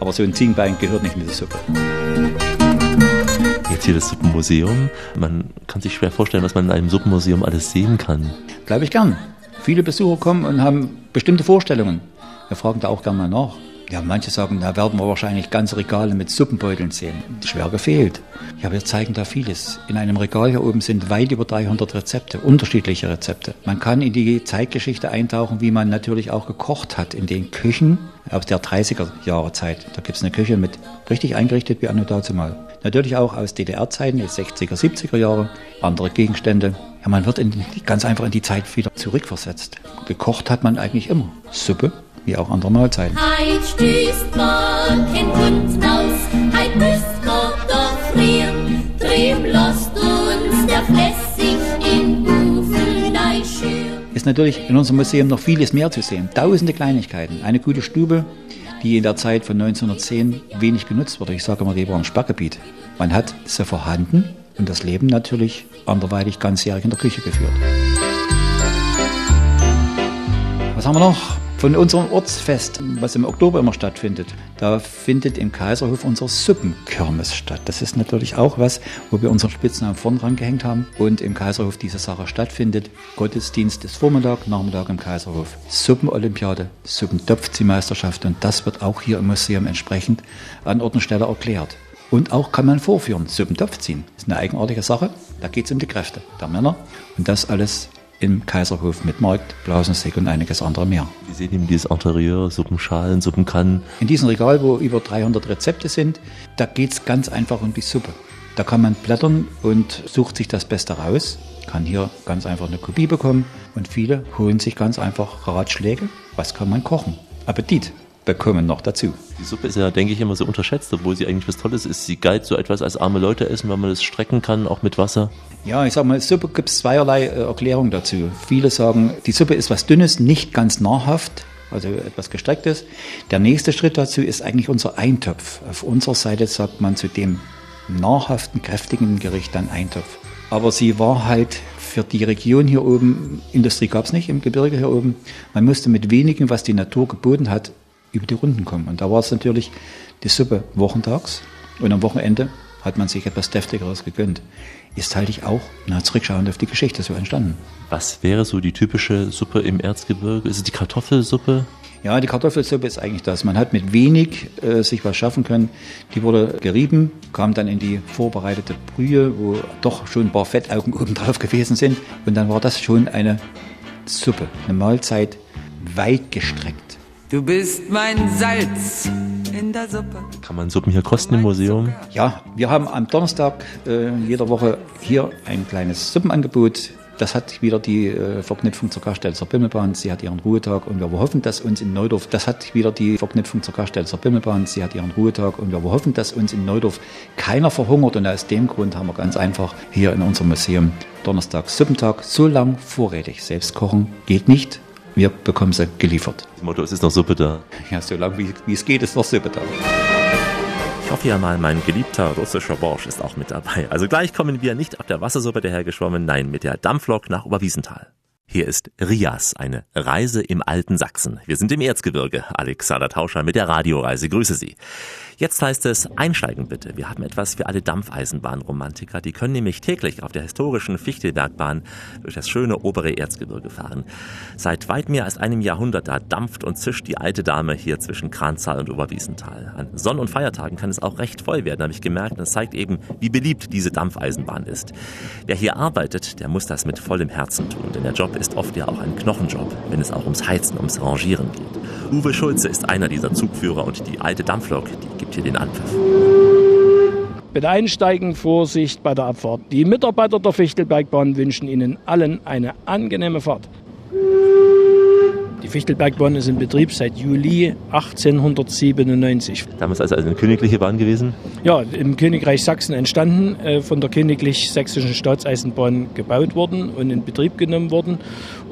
Aber so ein Ziegenbein gehört nicht in die Suppe. Jetzt hier das Suppenmuseum. Man kann sich schwer vorstellen, was man in einem Suppenmuseum alles sehen kann. Glaube ich gern. Viele Besucher kommen und haben bestimmte Vorstellungen. Wir fragen da auch gerne mal nach. Ja, manche sagen, da werden wir wahrscheinlich ganze Regale mit Suppenbeuteln sehen. Schwer gefehlt. Ja, wir zeigen da vieles. In einem Regal hier oben sind weit über 300 Rezepte, unterschiedliche Rezepte. Man kann in die Zeitgeschichte eintauchen, wie man natürlich auch gekocht hat in den Küchen aus der 30er Jahre Zeit. Da gibt es eine Küche mit richtig eingerichtet wie anno dazu mal. Natürlich auch aus DDR-Zeiten, die 60er, 70er Jahre, andere Gegenstände. Ja, man wird in, ganz einfach in die Zeit wieder zurückversetzt. Gekocht hat man eigentlich immer. Suppe, wie auch andere Mahlzeiten. Heit stößt man kein Hund aus, heit müsst man doch frieren. Lasst uns der Flessig in schüren. ist natürlich in unserem Museum noch vieles mehr zu sehen. Tausende Kleinigkeiten. Eine gute Stube, die in der Zeit von 1910 wenig genutzt wurde. Ich sage immer, die war im Sperrgebiet. Man hat sie vorhanden und das Leben natürlich anderweitig ganzjährig in der Küche geführt. Was haben wir noch? Von unserem Ortsfest, was im Oktober immer stattfindet, da findet im Kaiserhof unser Suppenkirmes statt. Das ist natürlich auch was, wo wir unseren Spitznamen vorn dran gehängt haben und im Kaiserhof diese Sache stattfindet. Gottesdienst ist Vormittag, Nachmittag im Kaiserhof. Suppenolympiade, Suppentopfziehmeisterschaft und das wird auch hier im Museum entsprechend an Ort und Stelle erklärt. Und auch kann man vorführen, Suppentopf ziehen. Das ist eine eigenartige Sache. Da geht es um die Kräfte der Männer und das alles im Kaiserhof mit Markt, Blausensee und einiges andere mehr. Wir sehen eben dieses Interieur, Suppenschalen, Suppenkannen. In diesem Regal, wo über 300 Rezepte sind, da geht es ganz einfach um die Suppe. Da kann man blättern und sucht sich das Beste raus, kann hier ganz einfach eine Kopie bekommen und viele holen sich ganz einfach Ratschläge, was kann man kochen. Appetit bekommen noch dazu. Die Suppe ist ja, denke ich, immer so unterschätzt, obwohl sie eigentlich was Tolles ist. Sie galt so etwas als arme Leute essen, weil man das strecken kann, auch mit Wasser. Ja, ich sag mal, Suppe gibt es zweierlei äh, Erklärungen dazu. Viele sagen, die Suppe ist was Dünnes, nicht ganz nahrhaft, also etwas Gestrecktes. Der nächste Schritt dazu ist eigentlich unser Eintopf. Auf unserer Seite sagt man zu dem nahrhaften, kräftigen Gericht dann Eintopf. Aber sie war halt für die Region hier oben, Industrie gab es nicht im Gebirge hier oben, man musste mit wenigen, was die Natur geboten hat, über die Runden kommen. Und da war es natürlich die Suppe wochentags und am Wochenende hat man sich etwas Deftigeres gegönnt. Ist halte ich auch, na, zurückschauend auf die Geschichte so entstanden. Was wäre so die typische Suppe im Erzgebirge? Ist es die Kartoffelsuppe? Ja, die Kartoffelsuppe ist eigentlich das. Man hat mit wenig äh, sich was schaffen können. Die wurde gerieben, kam dann in die vorbereitete Brühe, wo doch schon ein paar Fettaugen (laughs) oben drauf gewesen sind. Und dann war das schon eine Suppe, eine Mahlzeit weit gestreckt. Du bist mein Salz in der Suppe. Kann man Suppen hier kosten im Museum? Ja, wir haben am Donnerstag äh, jeder Woche hier ein kleines Suppenangebot. Das hat wieder die äh, Verknüpfung zur Karstellzer Bimmelbahn. Sie hat ihren Ruhetag und wir hoffen, dass uns in Neudorf, das hat wieder die Verknüpfung zur Karstellzer Bimmelbahn. Sie hat ihren Ruhetag und wir hoffen, dass uns in Neudorf keiner verhungert. Und aus dem Grund haben wir ganz einfach hier in unserem Museum Donnerstag Suppentag so lang vorrätig. Selbst kochen geht nicht. Wir bekommen sie geliefert. Das Motto, es ist noch Suppe da. Ja, so lange wie, wie es geht, ist noch Suppe da. Ich hoffe ja mal, mein geliebter russischer Borsch ist auch mit dabei. Also gleich kommen wir nicht ab der Wassersuppe dahergeschwommen, nein, mit der Dampflok nach Oberwiesenthal. Hier ist Rias, eine Reise im alten Sachsen. Wir sind im Erzgebirge. Alexander Tauscher mit der Radioreise. Grüße Sie. Jetzt heißt es, einsteigen bitte. Wir haben etwas für alle Dampfeisenbahnromantiker. Die können nämlich täglich auf der historischen Fichtelbergbahn durch das schöne obere Erzgebirge fahren. Seit weit mehr als einem Jahrhundert da dampft und zischt die alte Dame hier zwischen Kranzahl und Oberwiesenthal. An Sonn- und Feiertagen kann es auch recht voll werden, habe ich gemerkt. Das zeigt eben, wie beliebt diese Dampfeisenbahn ist. Wer hier arbeitet, der muss das mit vollem Herzen tun, denn der Job ist oft ja auch ein Knochenjob, wenn es auch ums Heizen, ums Rangieren geht. Uwe Schulze ist einer dieser Zugführer und die alte Dampflok, die gibt hier den Anpfiff. Bitte einsteigen, Vorsicht bei der Abfahrt. Die Mitarbeiter der Fichtelbergbahn wünschen Ihnen allen eine angenehme Fahrt. Die Fichtelbergbahn ist in Betrieb seit Juli 1897. Damals also eine königliche Bahn gewesen? Ja, im Königreich Sachsen entstanden, äh, von der Königlich-Sächsischen Staatseisenbahn gebaut worden und in Betrieb genommen worden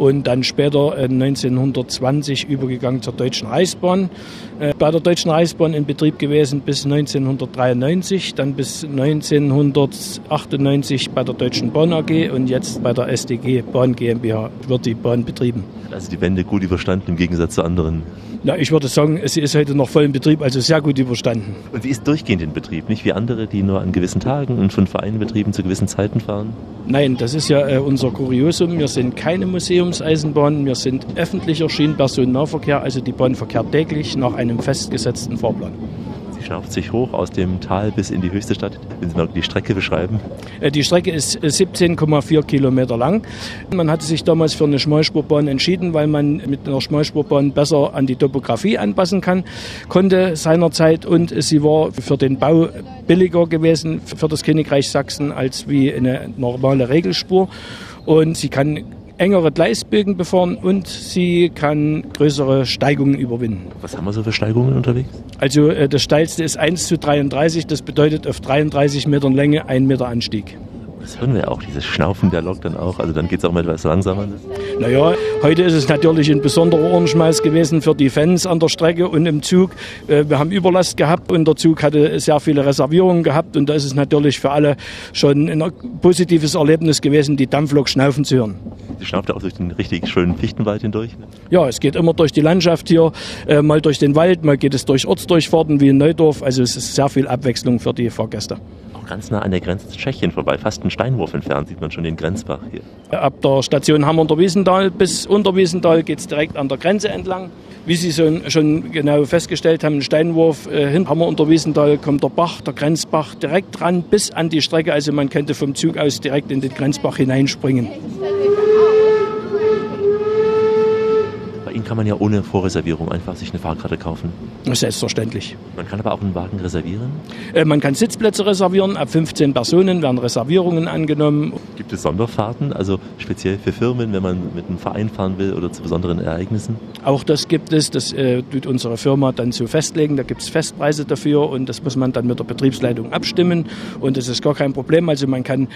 und dann später äh, 1920 übergegangen zur Deutschen Reichsbahn. Äh, bei der Deutschen Reichsbahn in Betrieb gewesen bis 1993, dann bis 1998 bei der Deutschen Bahn AG und jetzt bei der SDG Bahn GmbH wird die Bahn betrieben. Also die Wende gut überstanden im Gegensatz zu anderen. Na, ich würde sagen, sie ist heute noch voll in Betrieb, also sehr gut überstanden. Und sie ist durchgehend in Betrieb, nicht wie andere, die nur an gewissen Tagen und von Vereinbetrieben zu gewissen Zeiten fahren? Nein, das ist ja äh, unser Kuriosum. Wir sind keine Museumseisenbahn, wir sind öffentlicher Schienenpersonennahverkehr, also die Bahn verkehrt täglich nach einem festgesetzten Fahrplan. Sie schnauft sich hoch aus dem Tal bis in die höchste Stadt. Wenn Sie mal die Strecke beschreiben. Äh, Die Strecke ist äh, 17,4 Kilometer lang. Man hatte sich damals für eine Schmalspurbahn entschieden, weil man mit einer Schmalspurbahn besser an die Topografie anpassen kann, konnte seinerzeit und sie war für den Bau billiger gewesen für das Königreich Sachsen als wie eine normale Regelspur. Und sie kann engere Gleisbögen befahren und sie kann größere Steigungen überwinden. Was haben wir so für Steigungen unterwegs? Also äh, das steilste ist 1 zu 33, das bedeutet auf 33 Metern Länge ein Meter Anstieg. Das hören wir auch, dieses Schnaufen der Lok dann auch. Also dann geht es auch mal etwas langsamer. Naja, heute ist es natürlich ein besonderer Ohrenschmalz gewesen für die Fans an der Strecke und im Zug. Äh, Wir haben Überlast gehabt und der Zug hatte sehr viele Reservierungen gehabt und da ist es natürlich für alle schon ein positives Erlebnis gewesen, die Dampflok schnaufen zu hören. Sie schnauft auch durch den richtig schönen Fichtenwald hindurch. Ne? Ja, es geht immer durch die Landschaft hier, äh, mal durch den Wald, mal geht es durch Ortsdurchfahrten wie in Neudorf. Also es ist sehr viel Abwechslung für die Fahrgäste. Ganz nah an der Grenze zu Tschechien vorbei, fast einen Steinwurf entfernt sieht man schon den Grenzbach hier. Ab der Station Hammer-Unterwiesenthal bis Unterwiesenthal geht es direkt an der Grenze entlang. Wie Sie schon, genau festgestellt haben, ein Steinwurf äh, hin Hammer-Unterwiesenthal kommt der Bach, der Grenzbach direkt ran bis an die Strecke. Also man könnte vom Zug aus direkt in den Grenzbach hineinspringen. Bei Ihnen kann man ja ohne Vorreservierung einfach sich eine Fahrkarte kaufen. Selbstverständlich. Man kann aber auch einen Wagen reservieren. Äh, man kann Sitzplätze reservieren. Ab 15 Personen werden Reservierungen angenommen. Gibt es Sonderfahrten, also speziell für Firmen, wenn man mit einem Verein fahren will oder zu besonderen Ereignissen? Auch das gibt es. Das äh, tut unsere Firma dann so festlegen. Da gibt es Festpreise dafür und das muss man dann mit der Betriebsleitung abstimmen. Und das ist gar kein Problem. Also man kann,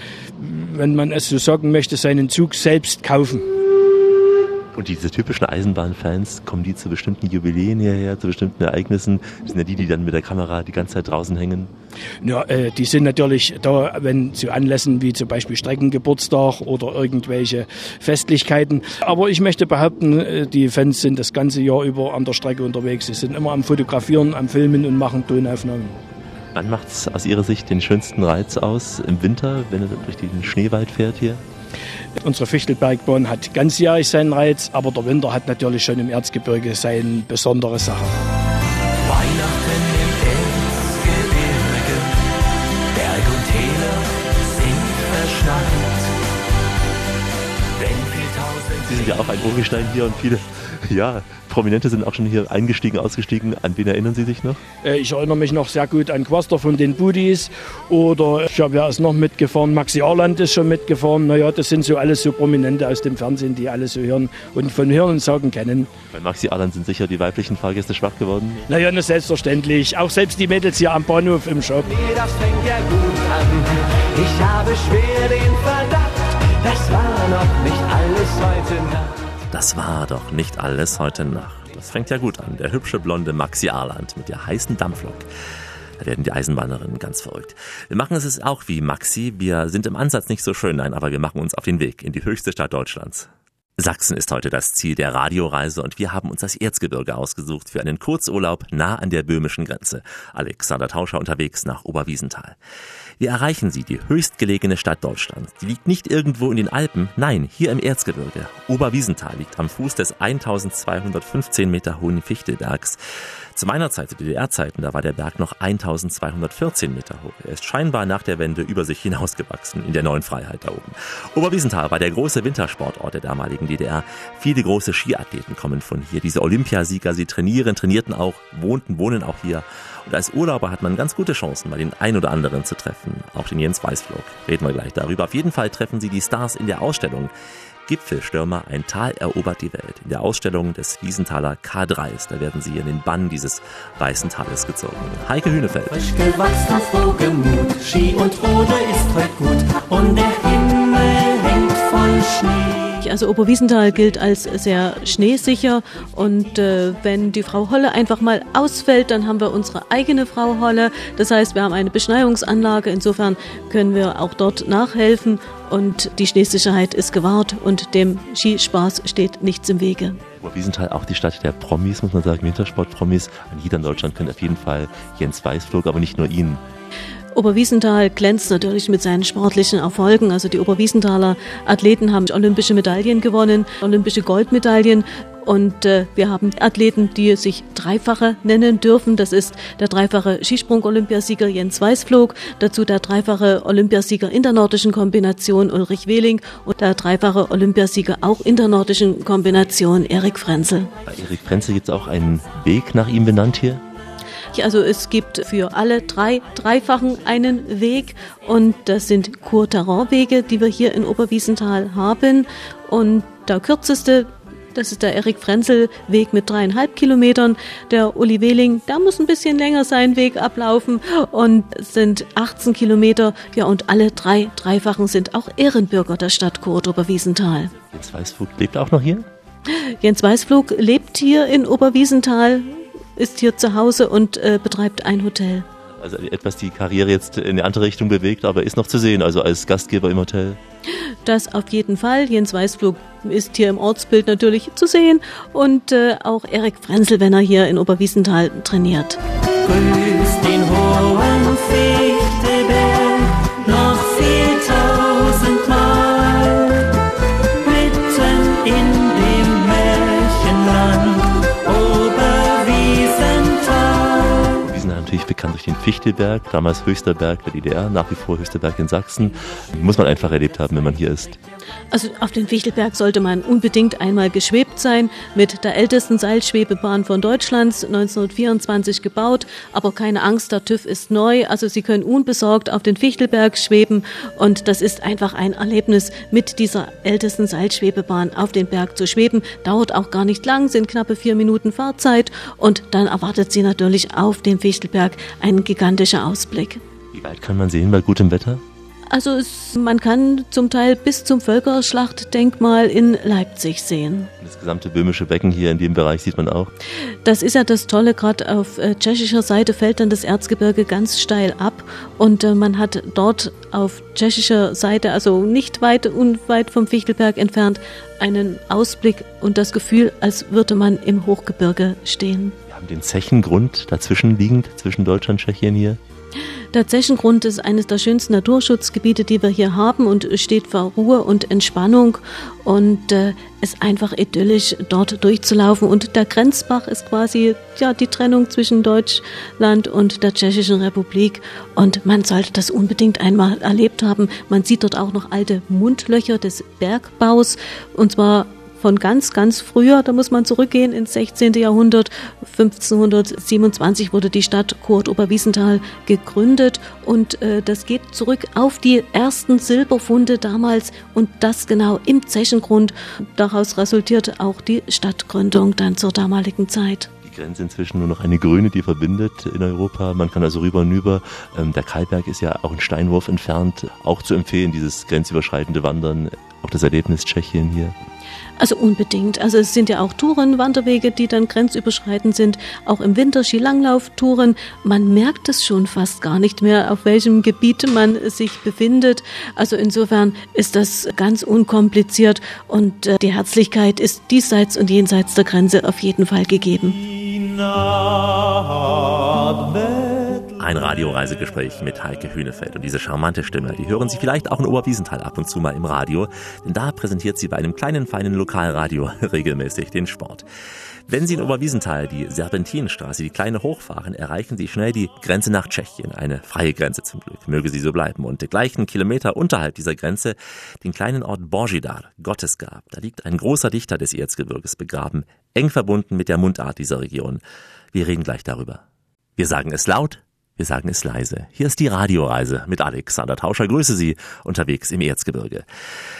wenn man es so sagen möchte, seinen Zug selbst kaufen. Und diese typischen Eisenbahnfans, kommen die zu bestimmten Jubiläen hierher, zu bestimmten Ereignissen? Das sind ja die, die dann mit der Kamera die ganze Zeit draußen hängen. Ja, äh, die sind natürlich da, wenn zu Anlässen wie zum Beispiel Streckengeburtstag oder irgendwelche Festlichkeiten. Aber ich möchte behaupten, äh, die Fans sind das ganze Jahr über an der Strecke unterwegs. Sie sind immer am Fotografieren, am Filmen und machen Tonaufnahmen. Wann macht es aus Ihrer Sicht den schönsten Reiz aus? Im Winter, wenn er durch den Schneewald fährt hier? Unsere Fichtelbergbahn hat ganzjährig seinen Reiz, aber der Winter hat natürlich schon im Erzgebirge seine besondere Sache. Weihnachten im Erzgebirge, Berg und Täler sind verschneit. Sie sind ja auch ein Urgestein hier und viele, ja, Prominente sind auch schon hier eingestiegen, ausgestiegen. An wen erinnern Sie sich noch? Äh, Ich erinnere mich noch sehr gut an Quaster von den Budis oder ich habe wer ist noch mitgefahren, Maxi Arland ist schon mitgefahren. Naja, das sind so alles so Prominente aus dem Fernsehen, die alle so hören und von Hören und Sagen kennen. Bei Maxi Arland sind sicher die weiblichen Fahrgäste schwach geworden. Naja, na, selbstverständlich. Auch selbst die Mädels hier am Bahnhof im Shop. das fängt ja gut an. Ich habe schwer den Verdacht, das war noch nicht alles heute Nacht. Das war doch nicht alles heute Nacht. Das fängt ja gut an. Der hübsche blonde Maxi Arland mit der heißen Dampflok. Da werden die Eisenbahnerinnen ganz verrückt. Wir machen es jetzt auch wie Maxi. Wir sind im Ansatz nicht so schön, nein, aber wir machen uns auf den Weg in die höchste Stadt Deutschlands. Sachsen ist heute das Ziel der Radioreise und wir haben uns das Erzgebirge ausgesucht für einen Kurzurlaub nah an der böhmischen Grenze. Alexander Tauscher unterwegs nach Oberwiesenthal. Wir erreichen sie, die höchstgelegene Stadt Deutschlands. Die liegt nicht irgendwo in den Alpen, nein, hier im Erzgebirge. Oberwiesenthal liegt am Fuß des 1215 Meter hohen Fichtelbergs. Zu meiner Zeit, zu DDR-Zeiten, da war der Berg noch 1214 Meter hoch. Er ist scheinbar nach der Wende über sich hinausgewachsen in der neuen Freiheit da oben. Oberwiesenthal war der große Wintersportort der damaligen DDR. Viele große Skiathleten kommen von hier. Diese Olympiasieger, sie trainieren, trainierten auch, wohnten, wohnen auch hier. Und als Urlauber hat man ganz gute Chancen, mal den ein oder anderen zu treffen. Auch den Jens Weißflog. Reden wir gleich darüber. Auf jeden Fall treffen Sie die Stars in der Ausstellung. Gipfelstürmer, ein Tal erobert die Welt. In der Ausstellung des Wiesenthaler K3s, da werden Sie in den Bann dieses weißen Tales gezogen. Heike Hünefeld. Frisch gewachsen, frohgemut, Ski und Rode ist heute gut und der Himmel hängt voll Schnee. Also Oberwiesenthal gilt als sehr schneesicher und äh, wenn die Frau Holle einfach mal ausfällt, dann haben wir unsere eigene Frau Holle. Das heißt, wir haben eine Beschneiungsanlage. Insofern können wir auch dort nachhelfen und die Schneesicherheit ist gewahrt und dem Skispaß steht nichts im Wege. Oberwiesenthal auch die Stadt der Promis, muss man sagen, Wintersport-Promis. An jeder in Deutschland kennt auf jeden Fall Jens Weißflog, aber nicht nur ihn. Oberwiesenthal glänzt natürlich mit seinen sportlichen Erfolgen. Also die Oberwiesenthaler Athleten haben olympische Medaillen gewonnen, olympische Goldmedaillen. Und äh, wir haben Athleten, die sich Dreifache nennen dürfen. Das ist der dreifache Skisprung-Olympiasieger Jens Weißflog, dazu der dreifache Olympiasieger in der nordischen Kombination Ulrich Wehling und der dreifache Olympiasieger auch in der nordischen Kombination Erik Frenzel. Bei Erik Frenzel gibt es auch einen Weg nach ihm benannt hier. Also es gibt für alle drei Dreifachen einen Weg und das sind Kurterrainwege, die wir hier in Oberwiesenthal haben. Und der kürzeste Das ist der Erik Frenzel Weg mit dreieinhalb Kilometern. Der Uli Wehling, der muss ein bisschen länger seinen Weg ablaufen und sind 18 Kilometer. Ja, und alle drei Dreifachen sind auch Ehrenbürger der Stadt Kurt Oberwiesenthal. Jens Weißflug lebt auch noch hier? Jens Weißflug lebt hier in Oberwiesenthal, ist hier zu Hause und äh, betreibt ein Hotel. Also etwas die Karriere jetzt in eine andere Richtung bewegt, aber ist noch zu sehen, also als Gastgeber im Hotel. Das auf jeden Fall. Jens Weißflug ist hier im Ortsbild natürlich zu sehen und äh, auch Erik Frenzel, wenn er hier in Oberwiesenthal trainiert. Grüß den hohen Fichtelberg bekannt durch den Fichtelberg, damals höchster Berg der DDR, nach wie vor höchster Berg in Sachsen. Muss man einfach erlebt haben, wenn man hier ist. Also auf den Fichtelberg sollte man unbedingt einmal geschwebt sein, mit der ältesten Seilschwebebahn von Deutschlands, 1924 gebaut. Aber keine Angst, der TÜV ist neu, also Sie können unbesorgt auf den Fichtelberg schweben und das ist einfach ein Erlebnis, mit dieser ältesten Seilschwebebahn auf den Berg zu schweben. Dauert auch gar nicht lang, sind knappe vier Minuten Fahrzeit und dann erwartet Sie natürlich auf dem Fichtelberg ein gigantischer Ausblick. Wie weit kann man sehen bei gutem Wetter? Also es, man kann zum Teil bis zum Völkerschlachtdenkmal in Leipzig sehen. Das gesamte böhmische Becken hier in dem Bereich sieht man auch. Das ist ja das Tolle, gerade auf äh, tschechischer Seite fällt dann das Erzgebirge ganz steil ab und äh, man hat dort auf tschechischer Seite, also nicht weit unweit vom Fichtelberg entfernt, einen Ausblick und das Gefühl, als würde man im Hochgebirge stehen. Wir haben den Zechengrund dazwischen liegend, zwischen Deutschland und Tschechien hier. Der Zechengrund ist eines der schönsten Naturschutzgebiete, die wir hier haben und steht für Ruhe und Entspannung. Und äh, ist einfach idyllisch dort durchzulaufen. Und der Grenzbach ist quasi ja die Trennung zwischen Deutschland und der Tschechischen Republik. Und man sollte das unbedingt einmal erlebt haben. Man sieht dort auch noch alte Mundlöcher des Bergbaus. Und zwar von ganz, ganz früher, da muss man zurückgehen ins 16. Jahrhundert. 1527 wurde die Stadt Kurt Oberwiesenthal gegründet und äh, das geht zurück auf die ersten Silberfunde damals und das genau im Zechengrund. Daraus resultierte auch die Stadtgründung dann zur damaligen Zeit. Die Grenze inzwischen nur noch eine grüne, die verbindet in Europa. Man kann also rüber und über. Ähm, der Kalberg ist ja auch ein Steinwurf entfernt. Auch zu empfehlen, dieses grenzüberschreitende Wandern. Auch das Erlebnis Tschechien hier. Also unbedingt. Also es sind ja auch Touren, Wanderwege, die dann grenzüberschreitend sind. Auch im Winter Skilanglauf-Touren. Man merkt es schon fast gar nicht mehr, auf welchem Gebiet man sich befindet. Also insofern ist das ganz unkompliziert und äh, die Herzlichkeit ist diesseits und jenseits der Grenze auf jeden Fall gegeben. Ein Radioreisegespräch mit Heike Hünefeld. Und diese charmante Stimme, die hören Sie vielleicht auch in Oberwiesenthal ab und zu mal im Radio, denn da präsentiert sie bei einem kleinen, feinen Lokalradio (laughs) regelmäßig den Sport. Wenn Sie in Oberwiesenthal die Serpentinenstraße, die kleine hochfahren, erreichen Sie schnell die Grenze nach Tschechien. Eine freie Grenze zum Glück. Möge sie so bleiben. Und gleich einen Kilometer unterhalb dieser Grenze den kleinen Ort Božidar, Gottesgrab. Da liegt ein großer Dichter des Erzgebirges begraben, eng verbunden mit der Mundart dieser Region. Wir reden gleich darüber. Wir sagen es laut, wir sagen es leise. Hier ist die Radioreise mit Alexander Tauscher. Grüße Sie unterwegs im Erzgebirge.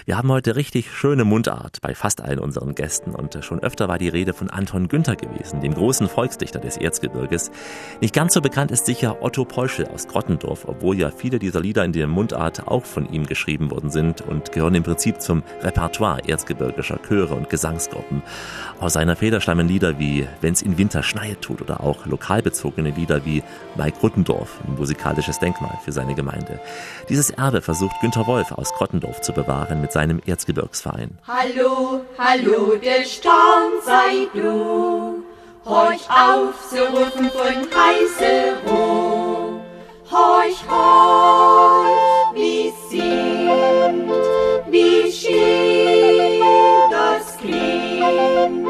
Wir haben heute richtig schöne Mundart bei fast allen unseren Gästen und schon öfter war die Rede von Anton Günther gewesen, dem großen Volksdichter des Erzgebirges. Nicht ganz so bekannt ist sicher Otto Peuschel aus Grottendorf, obwohl ja viele dieser Lieder in der Mundart auch von ihm geschrieben worden sind und gehören im Prinzip zum Repertoire erzgebirgischer Chöre und Gesangsgruppen. Aus seiner Feder stammen Lieder wie Wenn's in Winter schneit tut oder auch lokalbezogene Lieder wie Bei Grottendorf, ein musikalisches Denkmal für seine Gemeinde. Dieses Erbe versucht Günter Wolf aus Grottendorf zu bewahren mit seinem Erzgebirgsverein. Hallo, hallo, der Storm sei du. Horch auf, so rufen von Heiselroh. Horch, horch, wie singt, wie schön das klingt.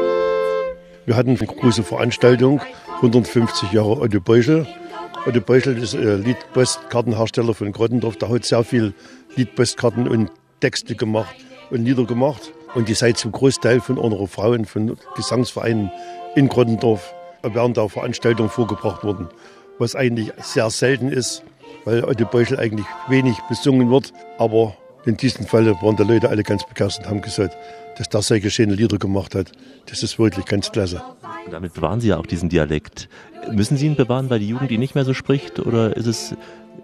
Wir hatten eine große Veranstaltung, 150 Jahre Otto Beuschel. Otto Beuschel ist äh, Liedpostkartenhersteller von Grottendorf. Der hat sehr viel Liedpostkarten und Texte gemacht und Lieder gemacht. Und die seid zum Großteil von unserer Frauen, von Gesangsvereinen in Grottendorf während der Veranstaltung vorgebracht worden. Was eigentlich sehr selten ist, weil Otto Beuschel eigentlich wenig besungen wird. Aber in diesem Fall waren die Leute alle ganz begeistert und haben gesagt, dass der solche schöne Lieder gemacht hat. Das ist wirklich ganz klasse. Und damit bewahren Sie ja auch diesen Dialekt. Müssen Sie ihn bewahren, weil die Jugend ihn nicht mehr so spricht oder ist es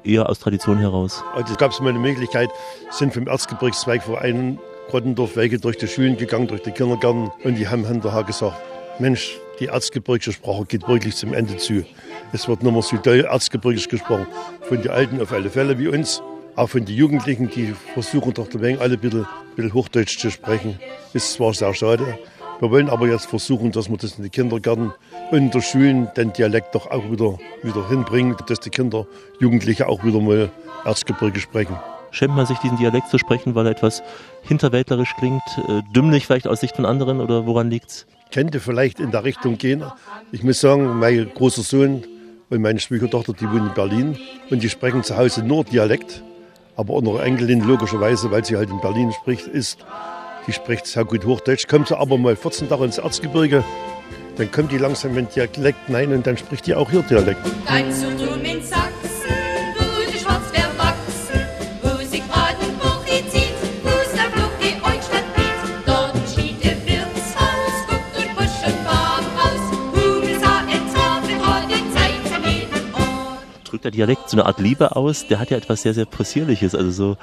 eher aus Tradition heraus? Also es gab mal eine Möglichkeit, sind vom Erzgebirgsweigverein Grottendorf Wege durch die Schulen gegangen, durch die Kindergärten und die haben hinterher gesagt, Mensch, die erzgebirgische Sprache geht wirklich zum Ende zu. Es wird nur so doll erzgebirgisch gesprochen. Von den Alten auf alle Fälle wie uns, auch von den Jugendlichen, die versuchen doch alle ein bisschen, ein bisschen Hochdeutsch zu sprechen. Ist zwar sehr schade. Wir wollen aber jetzt versuchen, dass wir das in den Kindergärten und in den Schulen den Dialekt doch auch wieder, wieder hinbringen, dass die Kinder, Jugendliche auch wieder mal Erzgebirge sprechen. Schämt man sich, diesen Dialekt zu sprechen, weil er etwas hinterwäldlerisch klingt, äh, dümmlich vielleicht aus Sicht von anderen oder woran liegt's? Könnte vielleicht in der Richtung gehen. Ich muss sagen, mein großer Sohn und meine Schwiegertochter, die wohnen in Berlin und die sprechen zu Hause nur Dialekt. Aber unsere Enkelin logischerweise, weil sie halt in Berlin spricht, ist, die spricht sehr gut Hochdeutsch. Kommt sie aber mal 14 Tage ins Erzgebirge, dann kommt die langsam in Dialekt rein und dann spricht die auch hier Dialekt. So drum in Sachsen, wo die Schwarzbär wachsen, wo sich Brandenburg zieht, wo's der Fluch die Eustadt biet. Dort steht der Wirtshaus, guckt durch Busch und Baum entzaubert mit all den Zeit an jedem Ort. Drückt der Dialekt so eine Art Liebe aus? Der hat ja etwas sehr, sehr Possierliches, also so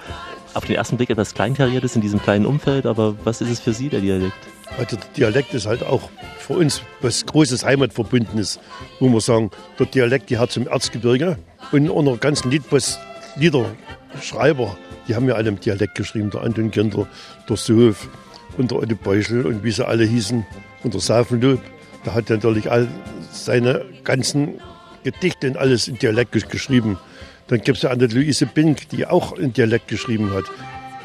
auf den ersten Blick etwas Kleinkariertes in diesem kleinen Umfeld, aber was ist es für Sie, der Dialekt? Also der Dialekt ist halt auch für uns was großes Heimatverbundenes, wo wir sagen, der Dialekt gehört zum Erzgebirge und unsere ganzen Liedpost Liederschreiber, die haben ja alle im Dialekt geschrieben, der Anton Kinder, der Sohof und der Otto Beuschel und wie sie alle hießen und der Safenlob. Der hat natürlich all seine ganzen Gedichte und alles in Dialekt gesch- geschrieben. Dann gibt es ja eine Luise Bink, die auch in Dialekt geschrieben hat.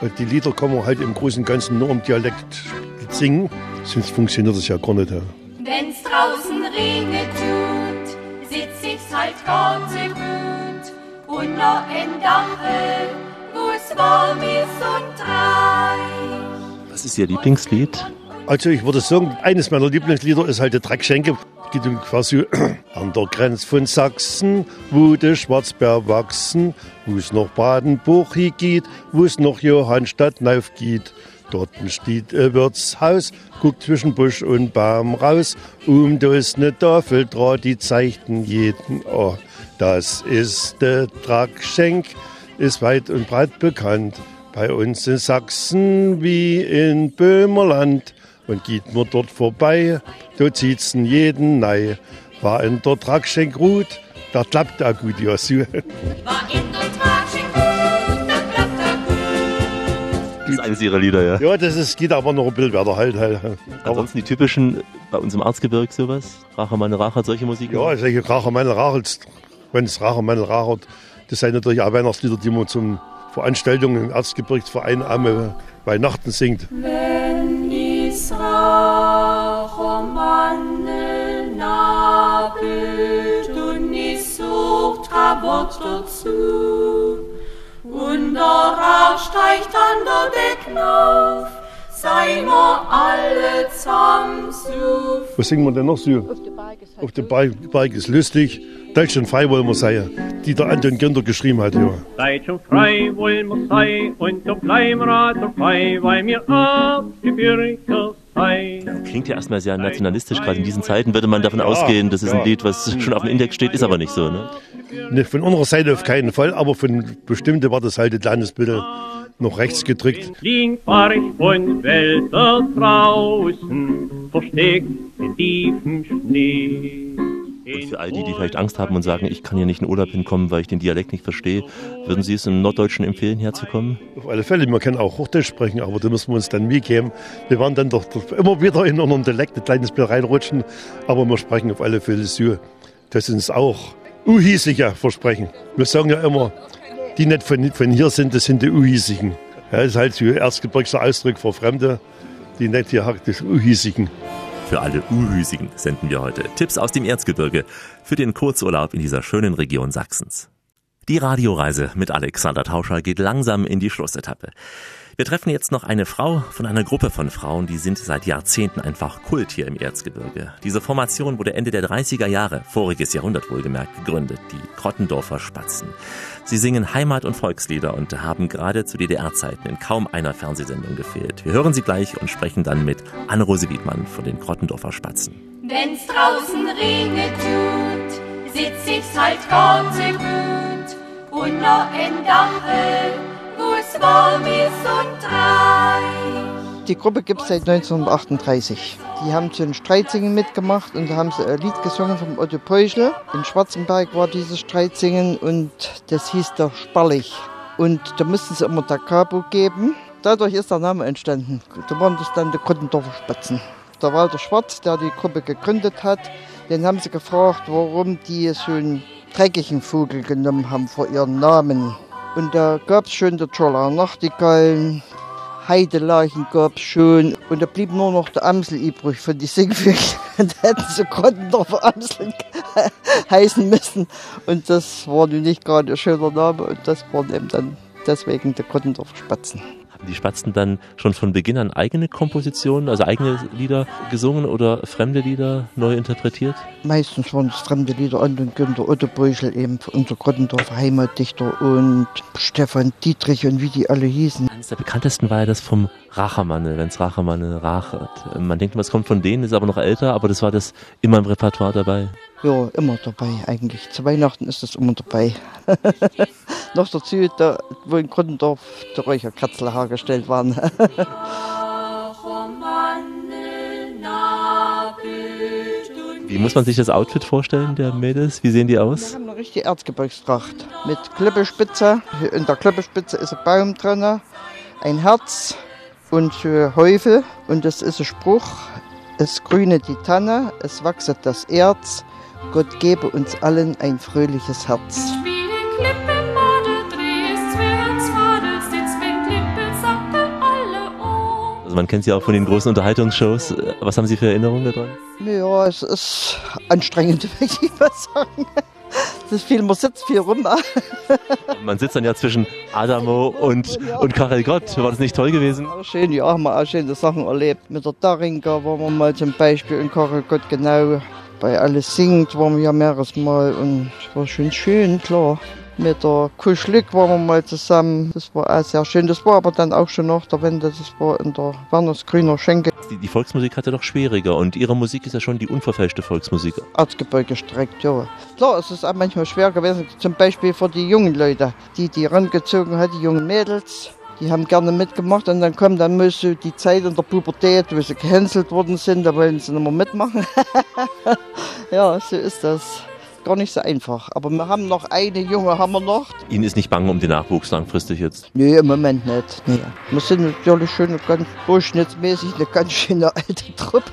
Und die Lieder kann man halt im Großen und Ganzen nur im Dialekt singen, sonst funktioniert das ja gar nicht. Ja. Wenn's draußen regnet tut, sitz ich's halt ganz gut unter en Dache, wo's warm ist und reich. Was ist Ihr Lieblingslied? Also ich würde sagen, eines meiner Lieblingslieder ist halt der Dreckschenke. Um quasi (clears throat) an der Grenze von Sachsen, wo der Schwarzbär wachsen, wo es noch Badenburg geht, wo es noch Johannstadt nauf geht. Dort steht ein Wirtshaus, guckt zwischen Busch und Baum raus. Um da ist eine Tafel draht, die zeichnen jeden Ohr. Das ist der Drackschenk, ist weit und breit bekannt. Bei uns in Sachsen wie in Böhmerland. Und geht man dort vorbei, da zieht's in jeden nei. War in der Drackschenk ruht, da klappt auch gut, ja, so. War in der Traschen gut, da klappt er gut. Das ist eines Ihrer Lieder, ja. Ja, das ist, geht aber noch ein bisschen weiter halt. halt. Ansonsten die typischen bei uns im Erzgebirge sowas? Racher, meine Rache, solche Musik? Ja, solche Rachermannel rachelt, wenn es Rachermannel rachert, das sind natürlich auch Weihnachtslieder, die man zum Veranstaltungen im Erzgebirgsverein am Weihnachten singt. Wenn is Rachermanne nabelt und is sucht Kabot dazu. Und der Rauch steigt an der Decken auf, sei wir alle zusammen so. Was singen wir denn noch so? Auf der Berg, Berg ist lustig. Deutschland frei wollen wir sein, die der Anton Günther geschrieben hat. Ja. Seid schon frei, wollen wir sein, und doch bleiben wir also frei, weil wir Erzgebirger sein. Klingt ja erstmal sehr nationalistisch, gerade in diesen Zeiten würde man davon Ja, ausgehen, das ist ja. ein Lied, was schon auf dem Index steht, ist aber nicht so, ne? Ne, von unserer Seite auf keinen Fall, aber von bestimmten war das halt ein kleines bisschen noch rechts gedrückt. Links fahr ich von Wälder draußen, versteckt in tiefem Schnee. Und für all die, die vielleicht Angst haben und sagen, ich kann hier nicht in Urlaub hinkommen, weil ich den Dialekt nicht verstehe, würden Sie es im Norddeutschen empfehlen, herzukommen? Auf alle Fälle, wir können auch Hochdeutsch sprechen, aber da müssen wir uns dann mitgeben. Wir werden dann doch immer wieder in unseren Dialekt ein kleines bisschen reinrutschen, aber wir sprechen auf alle Fälle so. Das ist uns auch uhiesiger Versprechen. Wir sagen ja immer, die nicht von, von hier sind, das sind die Uhiesigen. Ja, das ist halt so ein erzgebirgischer Ausdruck für Fremde, die nicht hier das Uhiesigen. Für alle Uhüsigen senden wir heute Tipps aus dem Erzgebirge für den Kurzurlaub in dieser schönen Region Sachsens. Die Radioreise mit Alexander Tauscher geht langsam in die Schlussetappe. Wir treffen jetzt noch eine Frau von einer Gruppe von Frauen, die sind seit Jahrzehnten einfach Kult hier im Erzgebirge. Diese Formation wurde Ende der 30er Jahre, voriges Jahrhundert wohlgemerkt, gegründet, die Krottendorfer Spatzen. Sie singen Heimat- und Volkslieder und haben gerade zu DDR-Zeiten in kaum einer Fernsehsendung gefehlt. Wir hören sie gleich und sprechen dann mit Anne-Rose Wiedmann von den Krottendorfer Spatzen. Wenn's draußen regnet tut, sitz ich's halt ganz gut unter en Dache, wo's warm und reich. Die Gruppe gibt es seit 1938. Die haben zu den Streitsingen mitgemacht und da haben sie ein Lied gesungen vom Otto Peuschel. In Schwarzenberg war dieses Streitsingen und das hieß der Sparlich. Und da mussten sie immer Da Capo geben. Dadurch ist der Name entstanden. Da waren das dann die Kottendorfer Spatzen. Der Walter Schwarz, der die Gruppe gegründet hat, den haben sie gefragt, warum die so einen dreckigen Vogel genommen haben vor ihren Namen. Und da gab es schon der Troller Nachtigallen, Heideleichen gab es schon. Und da blieb nur noch der Amsel übrig für die Singvögel. (laughs) da hätten sie Kottendorfer Amsel (laughs) heißen müssen. Und das war nun nicht gerade ein schöner Name. Und das waren eben dann deswegen die Kottendorfer Spatzen. Haben die Spatzen dann schon von Beginn an eigene Kompositionen, also eigene Lieder gesungen oder fremde Lieder neu interpretiert? Meistens waren es fremde Lieder an und Günter Otto Beuschel, eben unser Grottendorfer Heimatdichter und Stefan Dietrich und wie die alle hießen. Eines der bekanntesten war ja das vom Rachermanne, wenn's Rachermanne rachet. Man denkt immer, es kommt von denen, ist aber noch älter, aber das war das immer im Repertoire dabei. Ja, immer dabei eigentlich. Zu Weihnachten ist das immer dabei. (laughs) Noch dazu, da, wo in Grundendorf die Räucherkatzel hergestellt waren. (laughs) Wie muss man sich das Outfit vorstellen, der Mädels? Wie sehen die aus? Wir haben eine richtige Erzgebirgstracht mit Klippespitze. In der Klippespitze ist ein Baum drin, ein Herz und Häufel. Und das ist ein Spruch, es grüne die Tanne, es wachset das Erz, Gott gebe uns allen ein fröhliches Herz. Also man kennt sie auch von den großen Unterhaltungsshows. Was haben Sie für Erinnerungen daran? Ja, es ist anstrengend, (laughs) möchte ich mal sagen. Es ist viel, man sitzt viel rum. (laughs) Man sitzt dann ja zwischen Adamo und, und Karel Gott. War das nicht toll gewesen? Auch schön, ja, haben wir auch schöne Sachen erlebt. Mit der Darinka waren wir mal zum Beispiel in Karel Gott genau. Bei Alles singt waren wir ja mehreres Mal und es war schon schön, klar. Mit der Kuschlik waren wir mal zusammen. Das war auch sehr schön. Das war aber dann auch schon nach der Wende. Das war in der Wernersgrüner Schenke. Die, die Volksmusik hatte doch schwieriger und Ihre Musik ist ja schon die unverfälschte Volksmusik. Erzgebirge gestreckt, ja. Klar, es ist auch manchmal schwer gewesen, zum Beispiel für die jungen Leute, die die rangezogen hat, die jungen Mädels. Die haben gerne mitgemacht und dann kommt dann mal so die Zeit in der Pubertät, wo sie gehänselt worden sind, da wollen sie nicht mehr mitmachen. (laughs) ja, so ist das. Gar nicht so einfach. Aber wir haben noch eine Junge, haben wir noch. Ihnen ist nicht bange um den Nachwuchs langfristig jetzt? Nee, im Moment nicht. Nee. Wir sind natürlich schon eine ganz durchschnittsmäßig eine ganz schöne alte Truppe.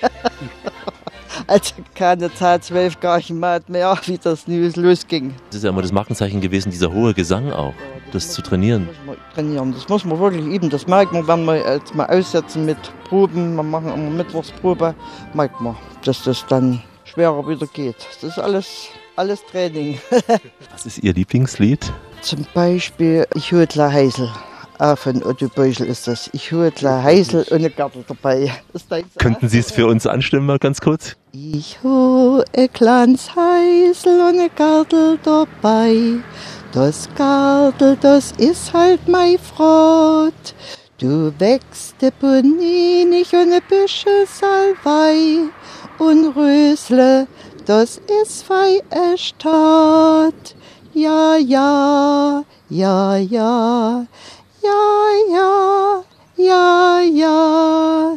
(laughs) also keine Zahl, zwölf Garchenmat mehr, wie das News losging. Das ist ja immer das Markenzeichen gewesen, dieser hohe Gesang auch, das zu trainieren. Trainieren, das muss man wirklich üben. Das merkt man, wenn wir jetzt mal aussetzen mit Proben. Wir machen immer Mittwochsprobe, merkt man, dass das dann schwerer wieder geht. Das ist alles, alles Training. (laughs) Was ist Ihr Lieblingslied? Zum Beispiel Ich Hütler Heisel. Ah, von Otto Beuschel ist das. Ich Hütler Heisel und eine Gardel dabei. (laughs) Das Könnten Sie es für uns anstimmen, mal ganz kurz? Ich hu e kleines Heisel und eine Gardel dabei. Das Gardel, das ist halt mein Frot. Du wächst de Boninig und ne Büsche Salvei und Rösle, das ist fei Stadt. Ja, ja, ja, ja, ja, ja, ja, ja.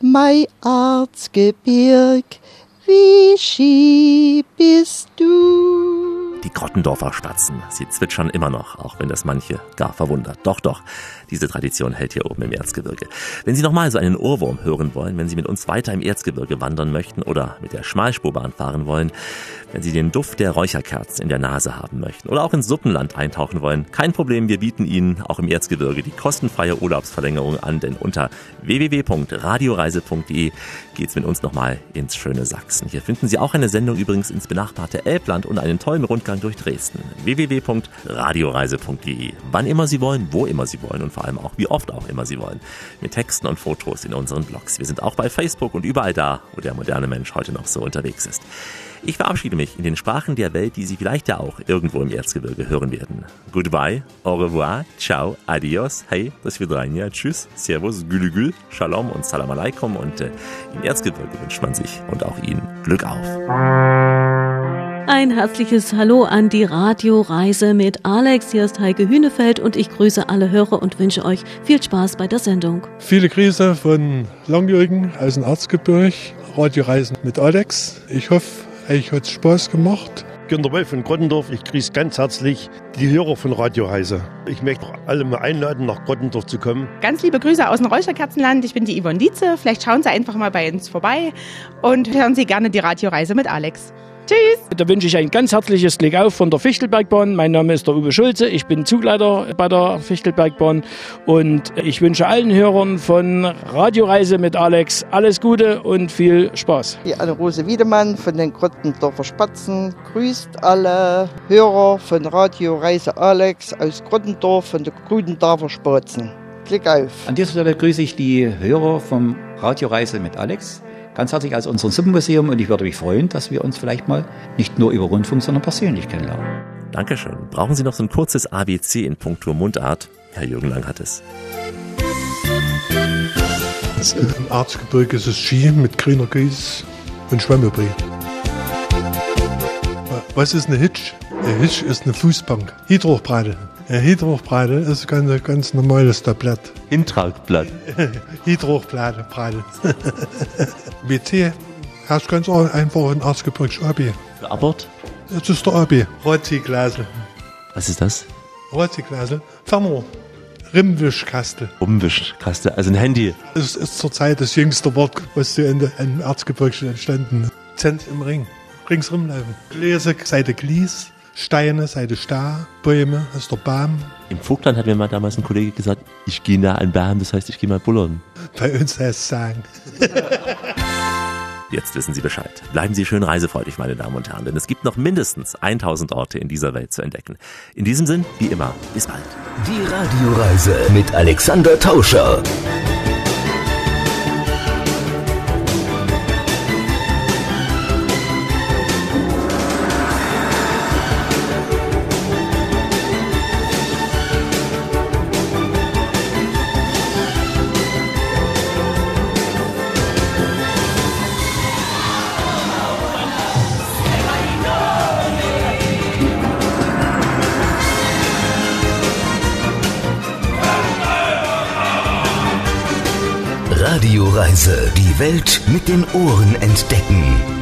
Mein Arzgebirg, wie schi bist du? Die Grottendorfer Spatzen. Sie zwitschern immer noch, auch wenn das manche gar verwundert. Doch, doch, diese Tradition hält hier oben im Erzgebirge. Wenn Sie nochmal so einen Ohrwurm hören wollen, wenn Sie mit uns weiter im Erzgebirge wandern möchten oder mit der Schmalspurbahn fahren wollen, wenn Sie den Duft der Räucherkerzen in der Nase haben möchten oder auch ins Suppenland eintauchen wollen, kein Problem, wir bieten Ihnen auch im Erzgebirge die kostenfreie Urlaubsverlängerung an, denn unter www.radioreise.de geht's mit uns nochmal ins schöne Sachsen. Hier finden Sie auch eine Sendung übrigens ins benachbarte Elbland und einen tollen Rundgang durch Dresden. www.radioreise.de. Wann immer Sie wollen, wo immer Sie wollen und vor allem auch, wie oft auch immer Sie wollen, mit Texten und Fotos in unseren Blogs. Wir sind auch bei Facebook und überall da, wo der moderne Mensch heute noch so unterwegs ist. Ich verabschiede mich in den Sprachen der Welt, die Sie vielleicht ja auch irgendwo im Erzgebirge hören werden. Goodbye, au revoir, ciao, adios, hey, das wird rein, ja, tschüss, servus, gülü gül, shalom und salam aleikum und äh, im Erzgebirge wünscht man sich und auch Ihnen Glück auf. Ein herzliches Hallo an die Radioreise mit Alex. Hier ist Heike Hünefeld und ich grüße alle Hörer und wünsche euch viel Spaß bei der Sendung. Viele Grüße von Langjährigen aus dem Erzgebirge. Radioreisen mit Alex. Ich hoffe, euch hat es Spaß gemacht. Günter Wolf von Grottendorf, ich grüße ganz herzlich die Hörer von Radio Heise. Ich möchte alle mal einladen, nach Grottendorf zu kommen. Ganz liebe Grüße aus dem Räucherkerzenland. Ich bin die Yvonne Dietze. Vielleicht schauen Sie einfach mal bei uns vorbei und hören Sie gerne die Radioreise mit Alex. Tschüss. Da wünsche ich ein ganz herzliches Glück auf von der Fichtelbergbahn. Mein Name ist der Uwe Schulze. Ich bin Zugleiter bei der Fichtelbergbahn und ich wünsche allen Hörern von Radioreise mit Alex alles Gute und viel Spaß. Die Anne-Rose Wiedemann von den Grottendorfer Spatzen grüßt alle Hörer von Radio Reise Alex aus Grottendorf von der Grudendorfer Spatzen. Klick auf. An dieser Stelle grüße ich die Hörer vom Radioreise mit Alex ganz herzlich als unser Suppenmuseum und ich würde mich freuen, dass wir uns vielleicht mal nicht nur über Rundfunk, sondern persönlich kennenlernen. Dankeschön. Brauchen Sie noch so ein kurzes ABC in puncto Mundart? Herr Jürgen Lang hat es. Im Erzgebirge ist es Ski mit grüner Gieß und Schwemmebrie. Was ist eine Hitch? Eine Hitch ist eine Fußbank. Hydrochbreite. Eine Hydrochbreite ist ein ganz, ganz normales Tablett. Hintragblatt. (laughs) Hydrochbreite. Breite. (laughs) BT hast ganz einfach ein Erzgebirge AB. Abort? Das ist der AB. Rotziglase. Was ist das? Rotziglase. Ferner. Rimmwischkaste. Umwischkaste, also ein Handy. Es ist zurzeit das jüngste Wort, was in der- im Erzgebirge entstanden ist. Zent im Ring. Ringsrum laufen. Gläser, Seite Glies. Steine, Seite Star. Bäume, das ist der Baum. Im Vogtland hat mir mal damals ein Kollege gesagt, ich gehe nah an Bern, das heißt, ich gehe mal bullern. Bei uns heißt es sagen. (laughs) Jetzt wissen Sie Bescheid. Bleiben Sie schön reisefreudig, meine Damen und Herren, denn es gibt noch mindestens 1000 Orte in dieser Welt zu entdecken. In diesem Sinn, wie immer, bis bald. Die Radioreise mit Alexander Tauscher. Radioreise. Die Welt mit den Ohren entdecken.